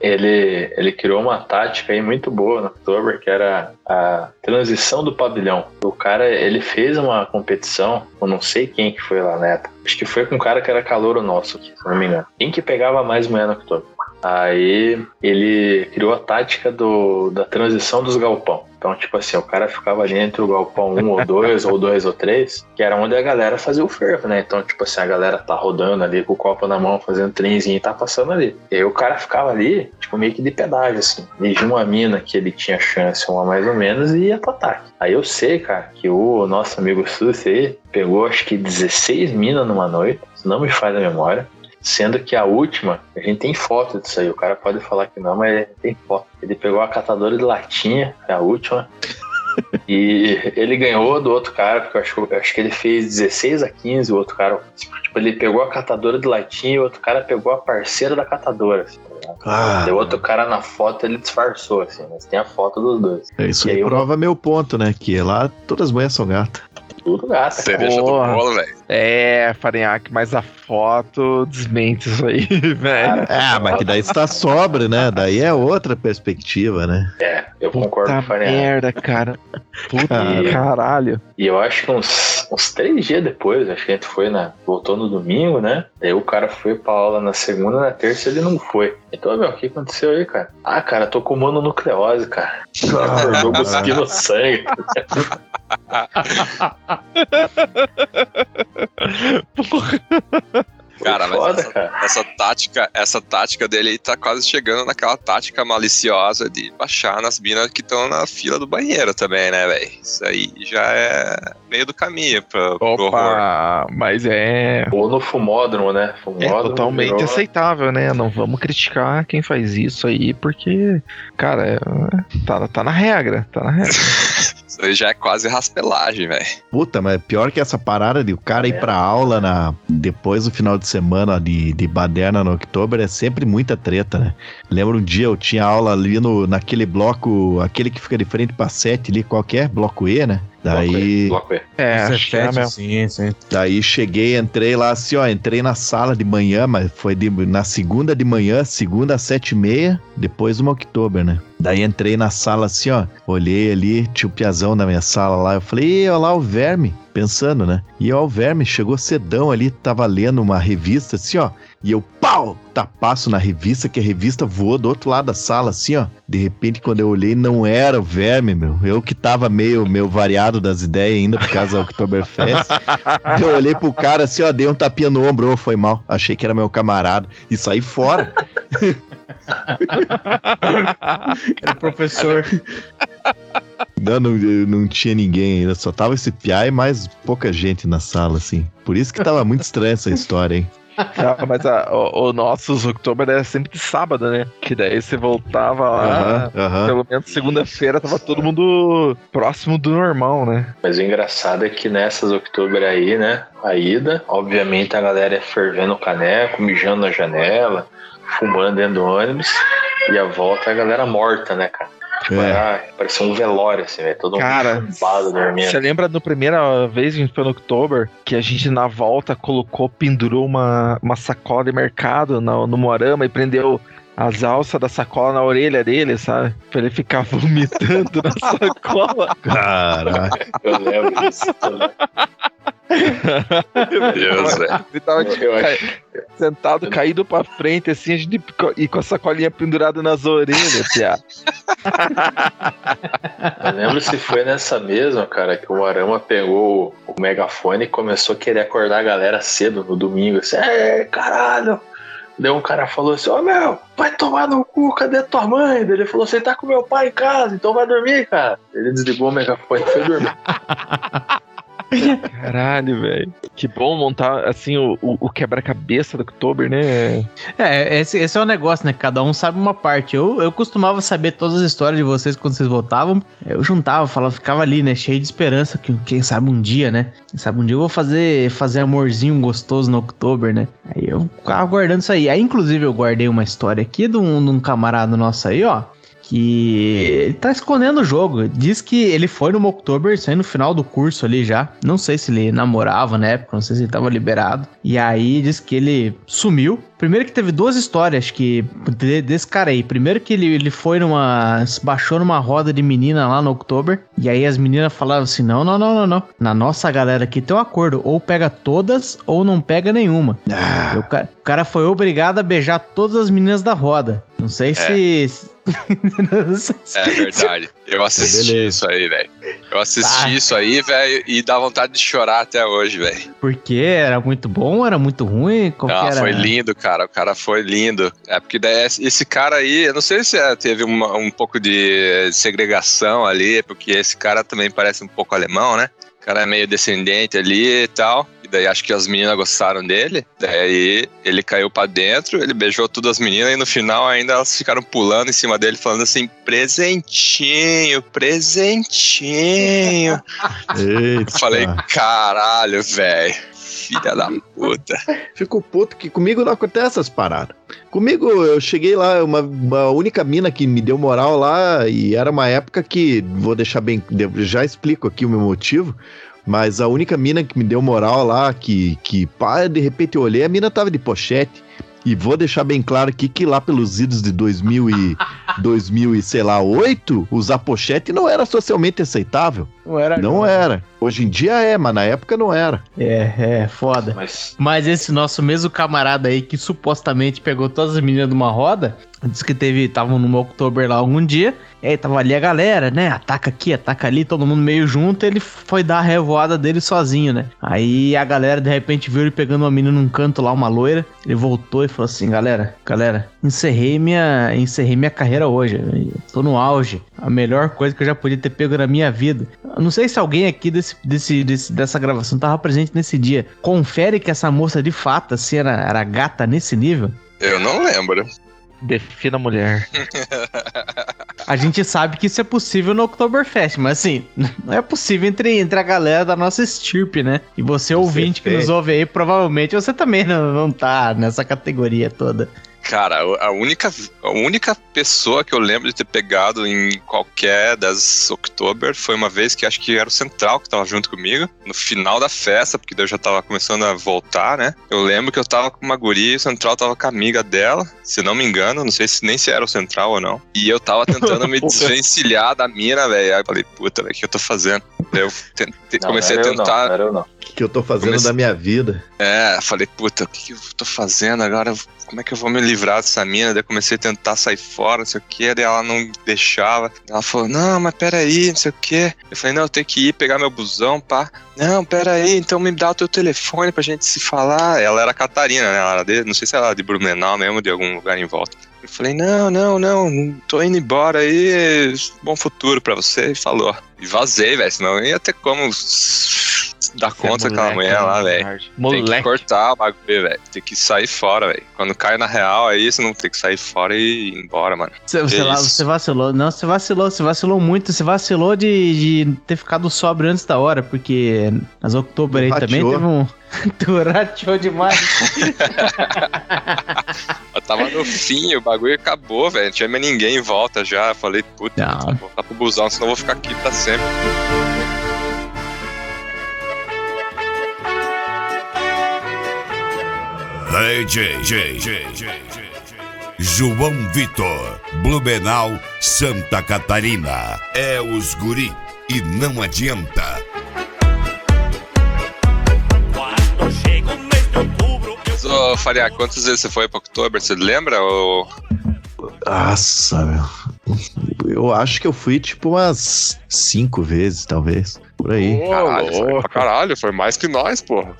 ele, ele criou uma tática aí muito boa no October, que era a transição do pavilhão. O cara, ele fez uma competição, eu não sei quem que foi lá, né? Acho que foi com um cara que era calouro nosso, se não me engano. Quem que pegava mais mulher no October? Aí ele criou a tática do, da transição dos galpão. Então, tipo assim, o cara ficava ali entre o galpão 1 ou 2, ou 2 ou 3, que era onde a galera fazia o fervo, né? Então, tipo assim, a galera tá rodando ali com o copo na mão, fazendo trenzinho e tá passando ali. E aí o cara ficava ali, tipo, meio que de pedágio, assim. E de uma mina que ele tinha chance, uma mais ou menos, e ia pro ataque. Aí eu sei, cara, que o nosso amigo Susi aí pegou acho que 16 minas numa noite, se não me falha a memória. Sendo que a última, a gente tem foto disso aí. O cara pode falar que não, mas tem foto. Ele pegou a catadora de latinha, é a última. e ele ganhou do outro cara, porque eu acho, eu acho que ele fez 16 a 15. O outro cara, tipo, ele pegou a catadora de latinha e o outro cara pegou a parceira da catadora. Assim, tá ligado?
Ah,
o outro cara na foto ele disfarçou, assim, mas tem a foto dos dois.
isso
E
aí prova meu ponto, né? Que lá todas as mulheres são gatas.
Tudo gata, cara.
Cereja do
Porra.
bolo, velho.
É, Farinhaque, mas a foto desmente isso aí, velho.
É, mas que daí está sobre, né? Daí é outra perspectiva, né?
É, eu concordo com
Puta
o Farinha.
merda, cara. Puta
Cara.
caralho.
E eu acho que uns, uns três dias depois, acho que a gente foi na. Voltou no domingo, né? Daí o cara foi pra aula na segunda, na terça ele não foi. Então, meu, o que aconteceu aí, cara? Ah, cara, tô com mononucleose, cara. Acordou cuspindo sangue.
Cara, mas
Foda,
essa,
cara.
essa tática, essa tática dele aí tá quase chegando naquela tática maliciosa de baixar nas minas que estão na fila do banheiro também, né, velho? Isso aí já é meio do caminho pra, pro horror.
Opa, mas é.
Ou no fumódromo, né?
É
Fumódromo.
totalmente
virou-
aceitável, né? Não vamos criticar quem faz isso aí, porque, cara, é- tá, tá na regra, tá na regra.
Isso aí já é quase raspelagem, velho.
Puta, mas pior que essa parada de o cara ir
É.
pra aula na, depois do final de semana de, de baderna no outubro é sempre muita treta, né? Lembro um dia eu tinha aula ali no, naquele bloco, aquele que fica de frente pra sete ali, qualquer, bloco E, né? Daí,
Bloco E.
É, acho que é mesmo.
sim, sim.
daí cheguei, entrei lá assim, ó, entrei na sala de manhã, mas foi de- na segunda de manhã, segunda às sete e meia, depois do outubro, né? Daí entrei na sala assim, ó, olhei ali, tinha o Piazão na minha sala lá, eu falei, "Ih, olha lá o verme, pensando, né? E ó, o verme chegou cedão ali, tava lendo uma revista assim, ó, e eu, pau, tapaço na revista, que a revista voou do outro lado da sala, assim, ó. De repente, quando eu olhei, não era o verme, meu. Eu que tava meio, meio variado das ideias ainda por causa do Oktoberfest. eu olhei pro cara assim, ó, dei um tapinha no ombro, ô, foi mal. Achei que era meu camarada. E saí fora.
Era o professor.
Não, não, não tinha ninguém ainda, só tava esse piá e mais pouca gente na sala, assim. Por isso que tava muito estranha essa história, hein?
Ah, mas a- o, o nosso outubro era sempre de sábado, né? Que daí você voltava lá. Pelo menos segunda-feira tava todo mundo próximo do normal, né?
Mas o engraçado é que nessas outubro aí, né? A ida, obviamente a galera é fervendo o caneco, mijando na janela, fumando dentro do ônibus. E a volta é a galera morta, né, cara? Tipo,
É.
era- parecia um velório, assim, velho. Todo
Cara,
mundo chumbado dormindo.
Você lembra da primeira vez que a gente foi no October que a gente na volta colocou, pendurou uma, uma sacola de mercado no, no Moarama e prendeu as alças da sacola na orelha dele, sabe? Pra ele ficar vomitando na sacola.
Caraca.
Eu lembro disso.
Meu Deus, velho.
Ele tava cai- sentado, caído pra frente, assim, a gente, e com a sacolinha pendurada nas orelhas, piá.
Eu lembro se foi nessa mesma, cara, que o Arama pegou o megafone e começou a querer acordar a galera cedo no domingo. Assim, caralho! Daí um cara falou assim, ô meu, vai tomar no cu, cadê tua mãe? Daí ele falou, você tá com meu pai em casa, então vai dormir, cara. Ele desligou o megafone e foi dormir.
Caralho, velho. Que bom montar, assim, o, o, quebra-cabeça do October, né?
É, esse, esse é o negócio, né? Cada um sabe uma parte. Eu, eu costumava saber todas as histórias de vocês quando vocês voltavam. Eu juntava, falava, ficava ali, né? Cheio de esperança que quem sabe um dia, né? Quem sabe um dia eu vou fazer, fazer amorzinho gostoso no October, né? Aí eu ficava guardando isso aí. Aí, inclusive, eu guardei uma história aqui de um, de um camarada nosso aí, ó. Que ele tá escondendo o jogo. Diz que ele foi no October, isso aí no final do curso ali já. Não sei se ele namorava na época, não sei se ele tava liberado. E aí diz que ele sumiu. Primeiro que teve duas histórias que de- desse cara aí. Primeiro que ele, ele foi numa. se baixou numa roda de menina lá no October. E aí as meninas falaram assim: não, não, não, não, não. Na nossa galera aqui tem um acordo. Ou pega todas ou não pega nenhuma. E o, ca- o cara foi obrigado a beijar todas as meninas da roda. Não sei sei se-
É verdade. Eu assisti
Beleza.
isso aí, velho. Eu assisti
Ah.
isso aí, velho, e dá vontade de chorar até hoje, velho.
Porque era muito bom, era muito ruim. Qual que
Ah,
era?
foi lindo, cara. O cara foi lindo. É porque daí esse cara aí, eu não sei se é, teve uma- um pouco de segregação ali, porque esse cara também parece um pouco alemão, né? O cara é meio descendente ali e tal. Daí acho que as meninas gostaram dele. Daí ele caiu pra dentro, ele beijou todas as meninas e no final ainda elas ficaram pulando em cima dele, falando assim: presentinho, presentinho.
Eita.
Eu falei, caralho, velho. Filha da puta.
Fico puto que comigo não acontece essas paradas. Comigo, eu cheguei lá, uma, uma única mina que me deu moral lá, e era uma época que, vou deixar bem, já explico aqui o meu motivo, mas a única mina que me deu moral lá, que, que pá, de repente eu olhei, a mina tava de pochete. E vou deixar bem claro aqui que lá pelos idos de 2000 e, 2000 e sei lá, 8, usar pochete não era socialmente aceitável.
Não era.
Não era. Hoje em dia é, mas na época não era.
É, é, foda.
Mas
Mas esse nosso mesmo camarada aí que supostamente pegou todas as meninas de uma roda, disse que teve, tava no October lá algum dia, e aí tava ali a galera, né? Ataca aqui, ataca ali, todo mundo meio junto, ele foi dar a revoada dele sozinho, né? Aí a galera de repente viu ele pegando uma menina num canto lá, uma loira, ele voltou e falou assim: "Galera, galera, encerrei minha, encerrei minha carreira hoje, eu tô no auge, a melhor coisa que eu já podia ter pego na minha vida". Eu não sei se alguém aqui desse, desse, desse- dessa gravação tava presente nesse dia. Confere que essa moça de fato assim, era, era gata nesse nível.
Eu não lembro.
Defina a mulher.
A gente sabe que isso é possível no Oktoberfest, mas assim, não é possível entre, entre a galera da nossa estirpe, né? E você, ouvinte que
fez.
nos ouve aí, provavelmente você também não, não tá nessa categoria toda.
Cara, a única, a única pessoa que eu lembro de ter pegado em qualquer das Oktober foi uma vez que acho que era o Central que tava junto comigo, no final da festa, porque daí eu já tava começando a voltar, né? Eu lembro que eu tava com uma guria e o Central tava com a amiga dela, se não me engano, não sei se nem se era o Central ou não. E eu tava tentando me desvencilhar da mina, velho. Aí eu falei, puta, velho, o que eu tô fazendo? Daí eu tentei-
não,
comecei
não
a
era eu não,
tentar.
não era eu não.
O que, que eu tô fazendo
Comece-
da minha vida?
É, falei, puta, o que, que eu tô fazendo agora? Como é que eu vou me livrar dessa mina? Daí comecei a tentar sair fora, não sei o que, daí ela não deixava. Ela falou, não, mas peraí, não sei o que. Eu falei, não, eu tenho que ir pegar meu busão, pá. Não, peraí, então me dá o teu telefone pra gente se falar. Ela era Catarina, né? Ela era de, não sei se ela era de Blumenau mesmo, de algum lugar em volta. Eu falei, não, não, não, tô indo embora aí, bom futuro pra você. E falou. E vazei, velho, senão ia ter como dar conta daquela mulher lá, velho. Tem que cortar o bagulho, velho. Tem que sair fora, velho. Quando cai na real, aí você não tem que sair fora e ir embora, mano.
Você, lá- você vacilou. Não, você vacilou, você vacilou muito. Você vacilou de, de ter ficado sóbrio antes da hora, porque nas Oktober aí também teve um. tu rateou demais.
Eu tava no fim, o bagulho acabou, velho. Não tinha mais ninguém em volta já. Eu falei, puta, vou voltar pro busão, senão eu vou ficar aqui pra sempre.
Hey, J, J, J,
João Vitor, Blumenau, Santa Catarina. É os guri e não adianta.
Outubro,
Ô, Faria, quantas vezes você foi pra Oktober? Você lembra? Ou...
Nossa, meu. Eu acho que eu fui tipo umas cinco vezes, talvez. Por aí.
Caralho, foi pra caralho, foi mais que nós, porra.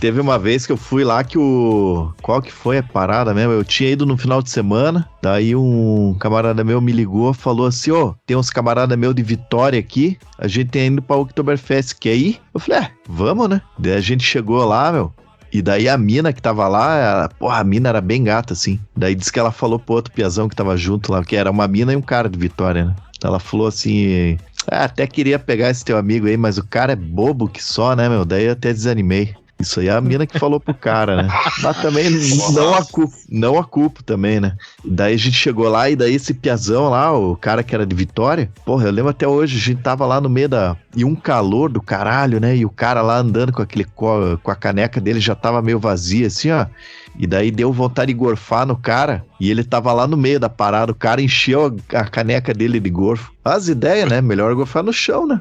Teve uma vez que eu fui lá que o. Qual que foi a parada mesmo? Eu tinha ido no final de semana. Daí um camarada meu me ligou, falou assim: Ô, tem uns camarada meu de Vitória aqui. A gente tem indo pra Oktoberfest. Quer ir? Eu falei: É, vamos, né? Daí a gente chegou lá, meu. E daí a mina que tava lá, ela, porra, a mina era bem gata, assim. Daí disse que ela falou pro outro piazão que tava junto lá, que era uma mina e um cara de Vitória, né? Ela falou assim: ah, até queria pegar esse teu amigo aí, mas o cara é bobo que só, né, meu? Daí eu até desanimei. Isso aí é a mina que falou pro cara, né? Mas também não a culpo, não a culpo também, né? Daí a gente chegou lá e daí esse piazão lá, o cara que era de Vitória, porra, eu lembro até hoje, a gente tava lá no meio da. E um calor do caralho, né? E o cara lá andando com aquele co- com a caneca dele já tava meio vazia, assim, ó. E daí deu vontade de gorfar no cara. E ele tava lá no meio da parada. O cara encheu a, a caneca dele de gorfo. As ideias, né? Melhor gorfar no chão, né?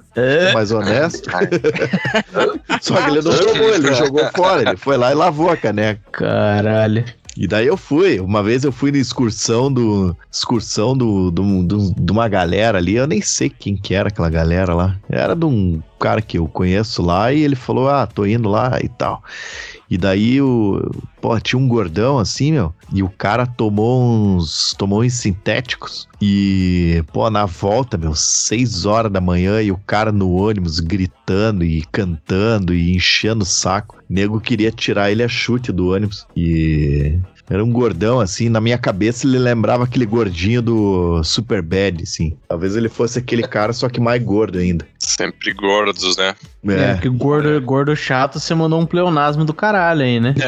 Mais honesto. Só que ele não tomou, ele jogou fora. Ele foi lá e lavou a caneca.
Caralho.
E daí eu fui. Uma vez eu fui na excursão do. Excursão do, do, do- de uma galera ali. Eu nem sei quem que era aquela galera lá. Era de um cara que eu conheço lá e ele falou: Ah, tô indo lá e tal. E daí o. Pô, tinha um gordão assim, meu. E o cara tomou uns. Tomou uns sintéticos. E, pô, na volta, meu, seis horas da manhã e o cara no ônibus gritando e cantando e enchendo o saco. O nego queria tirar ele a chute do ônibus. E. Era um gordão, assim, na minha cabeça ele lembrava aquele gordinho do Super Bad, assim. Talvez ele fosse aquele cara, só que mais gordo ainda.
Sempre gordos, né?
É,
É,
porque gordo, gordo chato, você mandou um pleonasmo do caralho aí, né?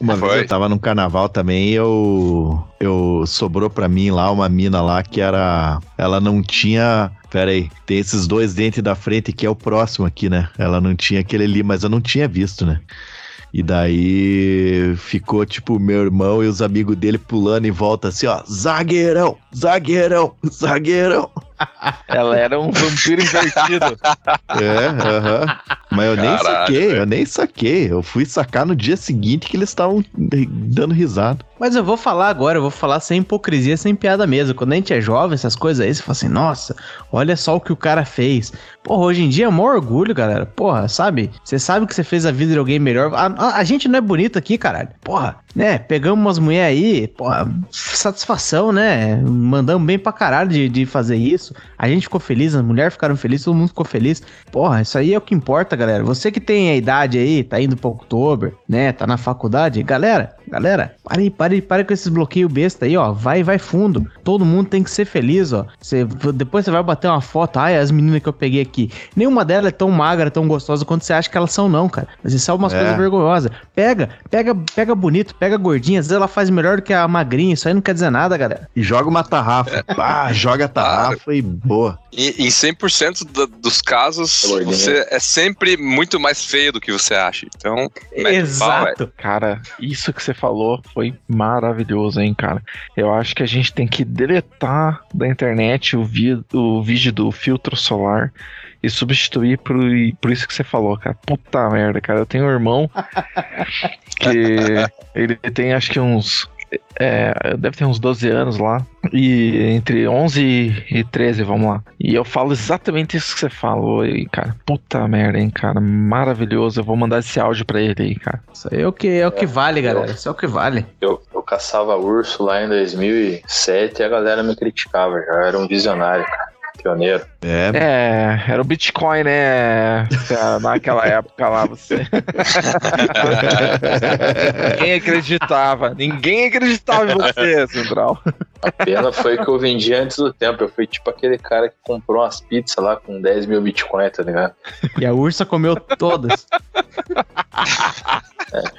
Uma vez
Foi.
eu tava num carnaval também e eu, eu sobrou pra mim lá uma mina lá que era. Ela não tinha. Pera aí, tem esses dois dentes da frente que é o próximo aqui, né? Ela não tinha aquele ali, mas eu não tinha visto, né? E daí ficou tipo meu irmão e os amigos dele pulando em volta assim, ó, zagueirão, zagueirão, zagueirão.
Ela era um vampiro invertido.
É, aham. Mas eu nem saquei,
velho.
eu nem saquei. Eu fui sacar no dia seguinte que eles estavam dando risada.
Mas eu vou falar agora, eu vou falar sem hipocrisia, sem piada mesmo. Quando a gente é jovem, essas coisas aí, você fala assim, nossa, olha só o que o cara fez. Porra, hoje em dia é maior orgulho, galera. Porra, sabe? Você sabe que você fez a vida de alguém melhor. A, a- a gente não é bonito aqui, caralho. Porra, né? Pegamos umas mulheres aí, porra, satisfação, né? Mandamos bem pra caralho de, de fazer isso. A gente ficou feliz, as mulheres ficaram felizes, todo mundo ficou feliz. Porra, isso aí é o que importa, galera. Você que tem a idade aí, tá indo pra outubro, né? Tá na faculdade, galera, galera, pare, pare, pare com esses bloqueios besta aí, ó. Vai, vai fundo. Todo mundo tem que ser feliz, ó. Você, depois você vai bater uma foto, ai, as meninas que eu peguei aqui. Nenhuma delas é tão magra, tão gostosa quanto você acha que elas são, não, cara. Mas isso é umas
É.
coisas vergonhosas. Pega, pega, pega bonito, pega gordinha. Às vezes ela faz melhor do que a magrinha. Isso aí não quer dizer nada, galera.
E joga uma tarrafa. Pá, joga a tarrafa e boa.
E em 100% da- dos casos, você é sempre muito mais feio do que você acha. Então, mete o pau.
Exato.
Cara, isso que você falou foi maravilhoso, hein, cara. Eu acho que a gente tem que deletar da internet o, vi- o vídeo do filtro solar e substituir por, por isso que você falou, cara. Puta merda, cara. Eu tenho um irmão que ele tem acho que uns. É, deve ter uns 12 anos lá. E entre 11 e 13, vamos lá. E eu falo exatamente isso que você falou aí, cara. Puta merda, hein, cara. Maravilhoso. Eu vou mandar esse áudio pra ele aí, cara.
Isso aí é o que, é o que vale, galera. Isso é o que vale.
Eu, eu caçava urso lá em 2007 e a galera me criticava já. Era um visionário, cara. Pioneiro.
É,
É, era o Bitcoin, né? Naquela época lá, você. ninguém acreditava. Ninguém acreditava em você, Central.
A pena foi que eu vendi antes do tempo. Eu fui tipo aquele cara que comprou umas pizzas lá com 10 mil bitcoins, tá ligado?
E a ursa comeu todas.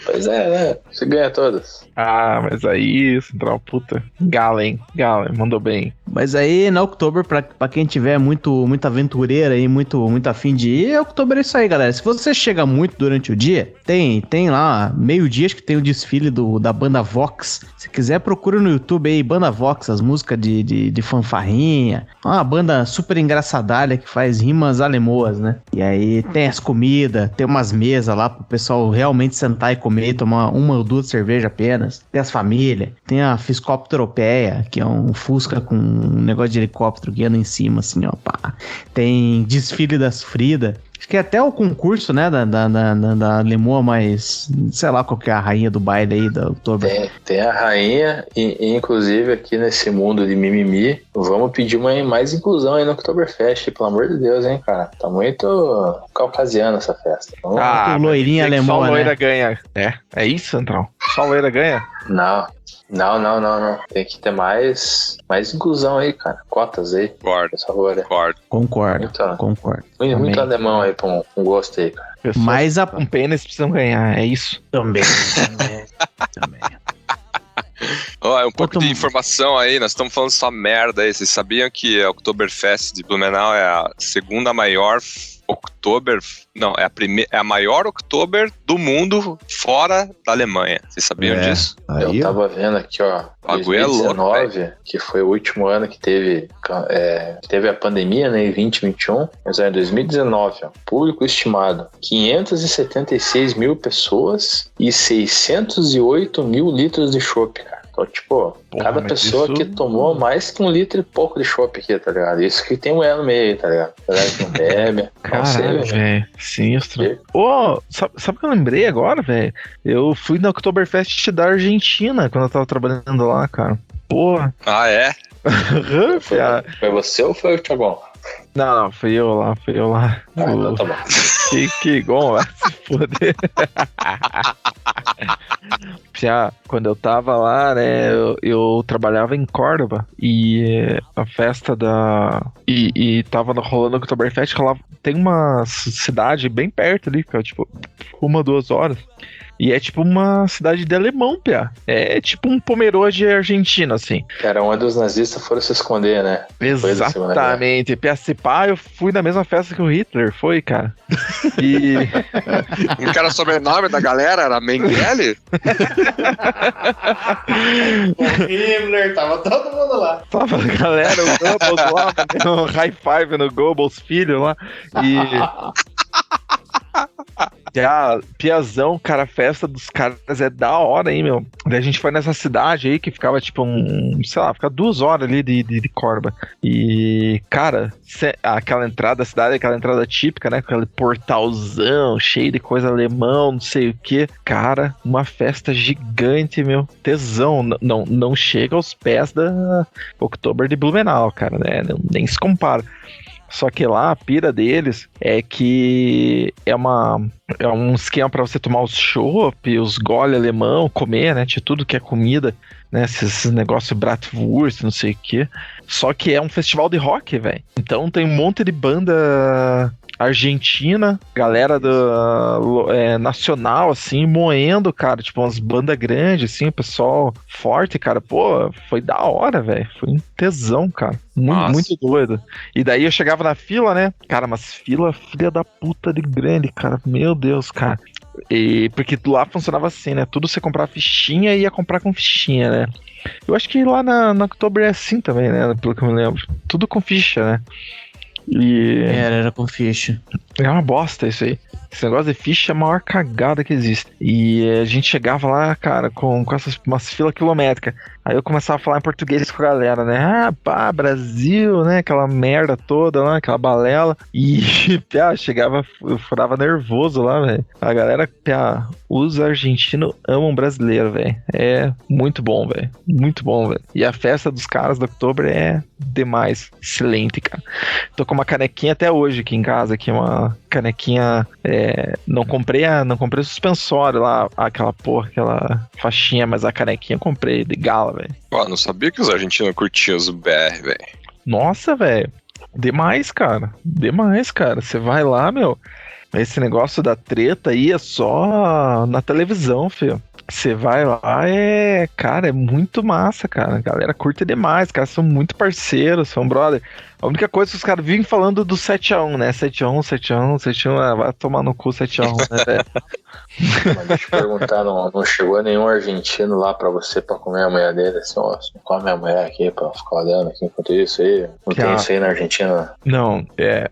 Pois é, né? Você ganha todas.
Ah, mas aí, Central, puta. Galen, Galen, mandou bem.
Mas aí, na Oktober, pra, pra quem tiver muito, muito aventureira e muito, muito afim de ir, Oktober é isso aí, galera. Se você chega muito durante o dia, tem, tem lá, meio-dia, acho que tem o desfile do, da banda Vox. Se quiser, procura no YouTube aí, Banda Vox, as músicas de, de, de fanfarrinha. É Uma banda super engraçadalha que faz rimas alemoas, né? E aí tem as comidas, tem umas mesas lá pro pessoal realmente sentar e comer, e tomar uma ou duas cervejas apenas. Tem as famílias, tem a Fiscóptero Europeia, que é um Fusca com um negócio de helicóptero que anda em cima, assim, ó, pá. Tem desfile das Frida. Acho que até o concurso, né, da, da, da, da, da Lemoa, mas sei lá qual que é a rainha do baile aí da outubro.
Tem, tem a rainha, e, e, inclusive aqui nesse mundo de mimimi, vamos pedir uma mais inclusão aí no Oktoberfest, pelo amor de Deus, hein, cara. Tá muito caucasiana essa festa. Vamos-
Ah,
loirinha alemã,
Só loira
né?
ganha. É, é isso, Central? Só loira ganha?
Não, não, não, não, não. Tem que ter mais, mais inclusão aí, cara. Cotas aí,
Concordo,
por favor.
concordo.
Concordo,
Muito,
concordo.
muito, muito alemão aí pra um, um gosto aí, cara.
Pessoas
Mas a...
com pênis precisam ganhar, é isso.
Também, também, também.
Ó, é um pouco de informação aí, nós estamos falando só merda aí. Vocês sabiam que a Oktoberfest de Blumenau é a segunda maior Oktober. Não, é a, prime, é a maior Oktober do mundo fora da Alemanha. Vocês sabiam
É.
disso?
Aí,
eu tava vendo aqui, ó,
bagulho é louco,
2019, que foi o último ano que teve, é, que teve a pandemia, né, em 2021, mas é 2019, ó, público estimado, 576 mil pessoas e 608 mil litros de chopp, cara. Então, tipo,
Porra,
cada pessoa
isso-
que tomou mais que um litro e pouco de chopp aqui, tá ligado? Isso que tem mulher no meio, tá ligado? Galera que não bebe, não sei,
Caralho,
velho.
velho. Sinistro. Ô, sabe, sabe o que eu lembrei agora, velho? Eu fui na Oktoberfest da Argentina quando eu tava trabalhando lá, cara. Porra.
Ah, é?
Foi, foi você ou foi o Thiagão?
Não, não, fui eu lá, fui eu lá.
Ah, então tá bom.
Que, que bom, vai se foder. Já, quando eu tava lá, né, eu, eu trabalhava em Córdoba e eh, a festa da. E, e tava rolando o Oktoberfest, rolava, tem uma cidade bem perto ali, que é tipo uma, duas horas. E é tipo uma cidade de alemão, Pia. É tipo um Pomerode argentino, assim.
Era onde os nazistas foram se esconder, né?
Exatamente. Pia, se pá, eu fui na mesma festa que o Hitler, foi, cara. E.
Não era o sobrenome da galera? Era Mengele?
O Himmler, tava todo mundo lá.
Tava a galera, o Goebbels lá, um high five no Goebbels filho lá. E. Já, Piazão, cara, a festa dos caras é da hora, hein, meu. Daí a gente foi nessa cidade aí que ficava tipo um, sei lá, fica duas horas ali de, de, de Corba. E, cara, aquela entrada da cidade, aquela entrada típica, né? Com aquele portalzão cheio de coisa alemão, não sei o que. Cara, uma festa gigante, meu. Tesão. Não, não chega aos pés da Oktober de Blumenau, cara, né? Nem se compara. Só que lá a pira deles é que é uma é um esquema pra você tomar os chopp, os gole alemão, comer, né? De tudo que é comida, né? Esses negócios Bratwurst, não sei o quê. Só que é um festival de rock, velho. Então tem um monte de banda argentina, galera da lo- é, nacional, assim, moendo, cara, tipo, umas bandas grandes, assim, pessoal forte, cara, pô, foi da hora, velho, foi um tesão, cara, muito, muito doido. E daí eu chegava na fila, né, cara, mas fila, filha da puta de grande, cara, meu Deus, cara. E porque lá funcionava assim, né? Tudo você comprava fichinha e ia comprar com fichinha, né? Eu acho que lá na, na Oktober é assim também, né? Pelo que eu me lembro. Tudo com ficha, né? E
Era, era com ficha.
é uma bosta isso aí. Esse negócio de ficha é a maior cagada que existe. E a gente chegava lá, cara, com, com essas umas filas quilométricas. Aí eu começava a falar em português com a galera, né? Ah, pá, Brasil, né? Aquela merda toda lá, aquela balela. E, pá, chegava, eu furava nervoso lá, velho. A galera, pá, os argentinos amam brasileiro, velho. É muito bom, velho. Muito bom, velho. E a festa dos caras do outubro é demais. Excelente, cara. Tô com uma canequinha até hoje aqui em casa, aqui uma canequinha. é, não comprei a, não comprei o suspensório lá, aquela porra, aquela faixinha, mas a canequinha eu comprei de gala, velho.
Pô, não sabia que os argentinos curtiam os BR, velho.
Nossa, velho. Demais, cara. Demais, cara. Você vai lá, meu. esse negócio da treta aí é só na televisão, filho. Você vai lá, é. Cara, é muito massa, cara. A galera curte demais, caras são muito parceiros, são brother. A única coisa que os caras vivem falando do 7x1, né? 7x1, 7x1, 7x1, ah, vai tomar no cu 7x1, né, velho?
Mas deixa eu perguntar, não, não chegou nenhum argentino lá pra você pra comer a mulher dele? Assim, ó, come a mulher aqui pra ficar olhando aqui enquanto isso aí. Não tem
Ah.
isso aí na Argentina?
Não, é.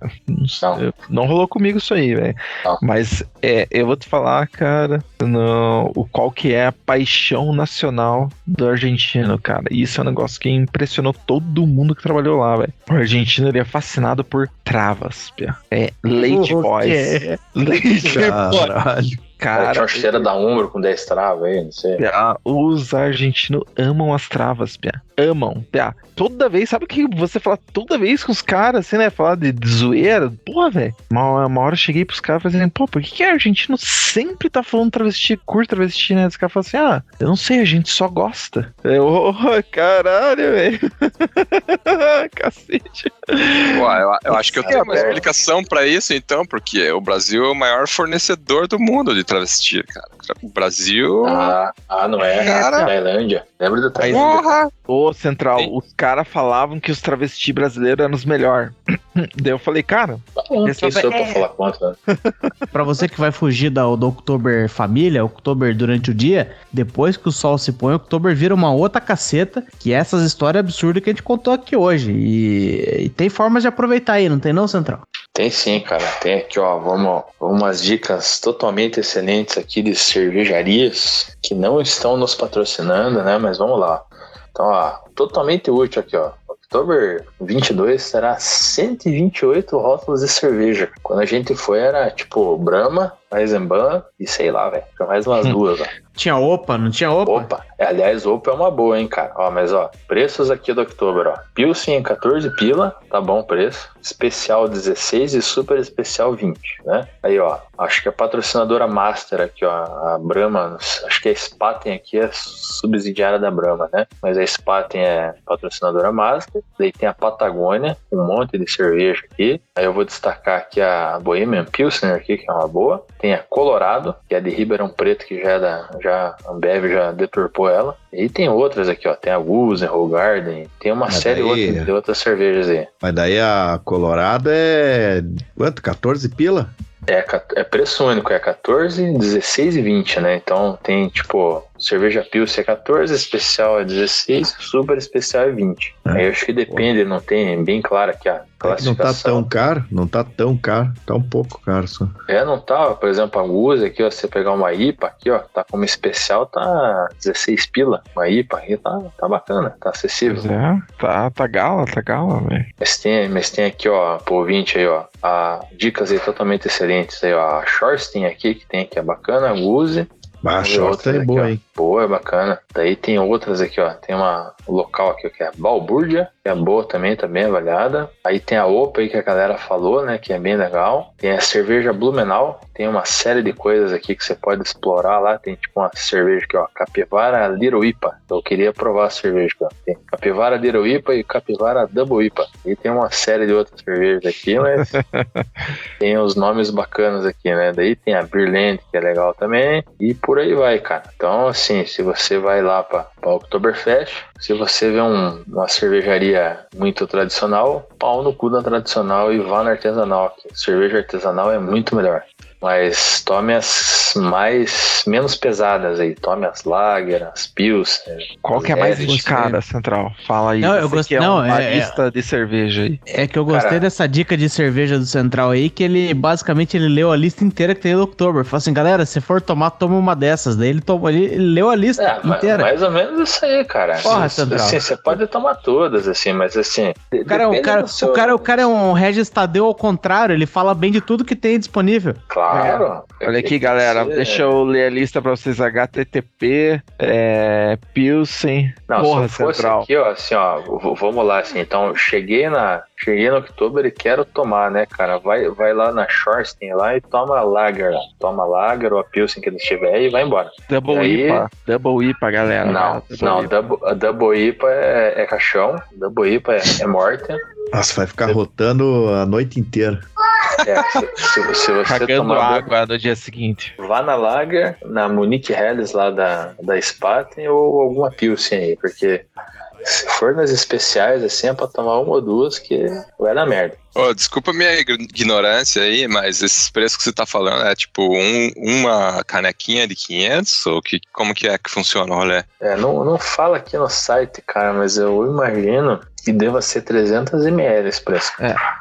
Não.
Não rolou comigo isso aí, velho. Mas é, eu vou te falar, cara, no, o qual que é a paixão nacional do argentino, cara. E Isso é um negócio que impressionou todo mundo que trabalhou lá, velho. O argentino ele é fascinado por travas, pia. É leite boys.
quê?
Leite boys.
Caralho.
Cara, tinha uma chuteira da Umbro com 10 travas aí, não sei.
Pia, os argentinos amam as travas, Pia. Amam, Pia. Toda vez, sabe o que você fala toda vez com os caras, assim, né? Falar de, de zoeira. Porra, velho. Uma, uma hora eu cheguei pros caras e falei assim, pô, por que, que argentino sempre tá falando travesti, curto travesti, né? Os caras falam assim, ah, eu não sei, a gente só gosta. Eu, oh, caralho, velho. Cacete.
Pô, eu, eu acho que eu tenho uma
É.
explicação pra isso, então, porque o Brasil é o maior fornecedor do mundo de travesti, cara. O Brasil.
Ah, ah, não é?
Cara.
Tailândia. Lembra da Tailândia?
Porra!
Ô, Central,
Sim.
os caras falavam que os travesti brasileiros eram os melhores. Daí eu falei, cara,
Não
Esse
Quem sou eu
é-
pra falar contra? né?
Pra você que vai fugir da, do Oktober família, Oktober durante o dia, depois que o sol se põe, Oktober vira uma outra caceta, que é essas histórias absurdas que a gente contou aqui hoje. E, e tem formas de aproveitar aí, não tem não, Central?
Tem sim, cara. Tem aqui, ó. Vamos, umas dicas totalmente excelentes aqui de cervejarias que não estão nos patrocinando, né? Mas vamos lá. Então, ó, totalmente útil aqui, ó. Oktober 22 será 128 rótulos de cerveja. Quando a gente foi era tipo Brahma, Eisenbahn e sei lá, velho. Mais umas duas, ó.
Tinha opa, não tinha opa?
Opa, aliás, Opa é uma boa, hein, cara. Ó, mas ó, preços aqui do Oktober, ó. Pilsen 14 pila, tá bom o preço. Especial 16 e super especial 20, né? Aí, ó, acho que a patrocinadora Master aqui, ó, a Brahma, acho que a Spaten aqui é subsidiária da Brahma, né? Mas a Spaten é patrocinadora Master. Daí tem a Patagônia, um monte de cerveja aqui. Aí eu vou destacar aqui a Bohemian Pilsner aqui, que é uma boa. Tem a Colorado, que é de Ribeirão Preto, que já é da, já Ambev já deturpou ela. E tem outras aqui, ó. Tem a Gusen, Garden, tem uma
Mas
série
daí-
outra, de outras cervejas aí.
Mas daí a Colorado é. Quanto? 14 pila?
É, é preço único, é 14, 16 e 20, né? Então tem tipo cerveja Pilsen é 14, especial é 16, super especial é 20.
É.
Aí eu acho que depende, não tem bem claro aqui a
É que não tá
classificação.
tão caro, não tá tão caro, tá um pouco caro só.
É, não tá, por exemplo, a Gusa aqui, ó, você pegar uma IPA aqui, ó, tá como especial, tá 16 pila. Uma IPA aqui tá, tá bacana, tá acessível.
pois é, tá, tá gala, tá gala, velho.
Mas tem, mas tem aqui, ó, pro ouvinte aí, ó, a, dicas aí totalmente excelentes aí, ó. A Shorsten aqui, que tem aqui, é bacana, a Guzi.
Mas a
Vamos ver
short
outras
é boa, hein?
Boa, é bacana. Daí tem outras aqui, ó. Tem uma um local aqui que é a Balbúrdia, que é boa também, tá bem avaliada. Aí tem a Opa aí que a galera falou, né? Que é bem legal. Tem a cerveja Blumenau. Tem uma série de coisas aqui que você pode explorar lá. Tem tipo uma cerveja aqui, ó. Capivara Little IPA. Eu queria provar a cerveja aqui, ó. Tem Capivara Little IPA e Capivara Double IPA. E tem uma série de outras cervejas aqui, mas tem os nomes bacanas aqui, né? Daí tem a Beerland, que é legal também, e por aí vai, cara. Então, assim, se você vai lá pra, pra Oktoberfest, se você vê um- uma cervejaria muito tradicional, pau no cu da tradicional e vá na artesanal. Cerveja artesanal é muito melhor. Mas tome as mais menos pesadas aí, tome as Lager, as Pilsen.
Qual que é a mais
É,
indicada, Central? Fala aí.
Não, eu gostei-
é
não,
uma
é-
lista de cerveja aí.
É que eu gostei
Cara.
dessa dica de cerveja do Central aí, que ele basicamente ele leu a lista inteira que tem do Oktober. Falou assim, galera, se for tomar, toma uma dessas. Daí ele, tomou, ele, ele leu a lista
É,
inteira.
mais ou menos isso aí, cara.
Porra,
assim,
Central.
você pode tomar todas, assim, mas assim.
O cara, é um-
depende
cara,
seu-
o, cara, o cara é um Regis Tadeu ao contrário, ele fala bem de tudo que tem disponível.
Claro.
Olha aqui, galera.
Você-
Deixa eu ler a lista pra vocês. HTTP, é, Pilsen.
Não,
Porra,
se fosse
Central.
aqui, ó, assim, ó, vamos lá, assim, então, cheguei na, cheguei no Oktober e quero tomar, né, cara, vai, vai lá na Shorsten lá e toma Lager, toma Lager ou a Pilsen que eles tiver e vai embora.
Double
aí?
IPA. Double IPA, galera.
não,
Double
não,
IPA.
double, Double IPA é, é caixão, Double IPA é, é morte.
Nossa, vai ficar rotando a noite inteira.
É, se, se- você
Cagando
tomar
água no dia seguinte.
vá na Lager, na Monique Helles lá da, da Spaten ou alguma Pilsen aí, porque se for nas especiais, assim, é pra tomar uma ou duas que vai dar merda.
Ô, desculpa a minha ign- ignorância aí, mas esses preços que você tá falando é tipo um- uma canequinha de 500? Ou que, como que é que funciona o rolê?
É, não, não fala aqui no site, cara, mas eu imagino que deva ser 300 ml esse preço.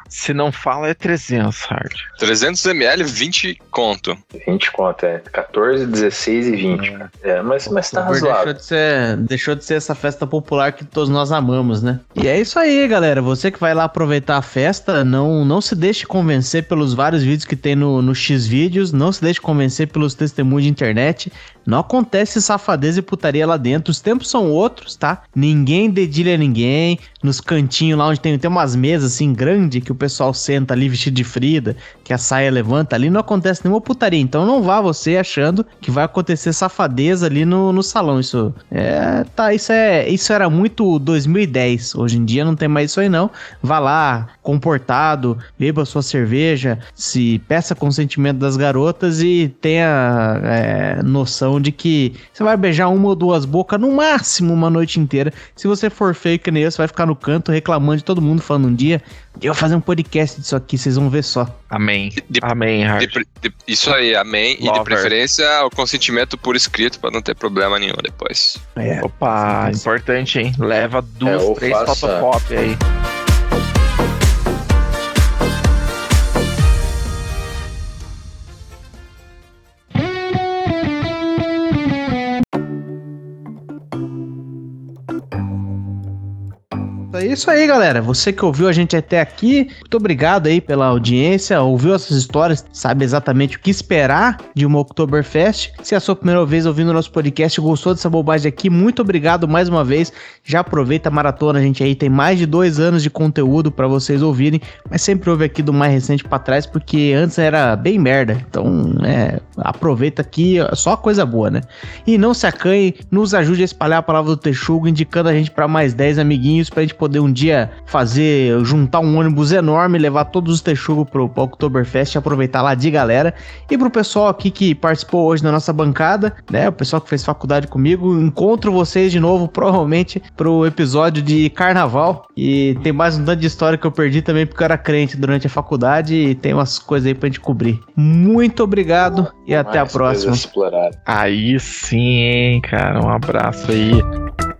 Se não fala, é 300, Hard.
300ml, 20 conto.
20 conto, é 14, 16 e 20. É, mas, mas tá
Oktober deixou
razoável.
de, ser, deixou de ser essa festa popular que todos nós amamos, né? E é isso aí, galera. Você que vai lá aproveitar a festa, não, não se deixe convencer pelos vários vídeos que tem no, no X vídeos, não se deixe convencer pelos testemunhos de internet. Não acontece safadeza e putaria lá dentro. Os tempos são outros, tá? Ninguém dedilha ninguém. Nos cantinhos lá onde tem, tem umas mesas assim grandes que o pessoal senta ali vestido de Frida, que a saia levanta ali, não acontece nenhuma putaria. Então não vá você achando que vai acontecer safadeza ali no, no salão. Isso é, tá, isso é, isso era muito 2010. Hoje em dia não tem mais isso aí não. Vá lá, comportado, beba sua cerveja, se peça consentimento das garotas e tenha é, noção de que você vai beijar uma ou duas bocas no máximo uma noite inteira. Se você for feio que nem eu, você vai ficar no canto reclamando de todo mundo falando um dia. Eu vou fazer um podcast disso aqui, vocês vão ver só.
Amém.
De-
Amém,
De de- isso aí, amém. E de
Lover.
preferência o consentimento por escrito pra não ter problema nenhum depois.
É.
Opa, importante, hein? Leva duas,
É,
três
faça-
fotocópias aí.
É isso aí, galera. Você que ouviu a gente até aqui, muito obrigado aí pela audiência. Ouviu essas histórias, sabe exatamente o que esperar de uma Oktoberfest. Se é a sua primeira vez ouvindo o nosso podcast, gostou dessa bobagem aqui, muito obrigado mais uma vez. Já aproveita a maratona, a gente aí tem mais de dois anos de conteúdo pra vocês ouvirem, mas sempre ouve aqui do mais recente pra trás, porque antes era bem merda. Então, é, aproveita aqui, só coisa boa, né? E não se acanhe, nos ajude a espalhar a palavra do Texugo, indicando a gente para mais 10 amiguinhos, pra gente poder um dia fazer, juntar um ônibus enorme, levar todos os Texugo pro, pro Oktoberfest e aproveitar lá de galera. E pro pessoal aqui que participou hoje da nossa bancada, né? O pessoal que fez faculdade comigo, encontro vocês de novo, provavelmente, pro episódio de carnaval. E tem mais um tanto de história que eu perdi também porque eu era crente durante a faculdade e tem umas coisas aí pra gente cobrir. Muito obrigado e até a
Mais
próxima.
explorar.
Aí sim, hein, cara. Um abraço aí.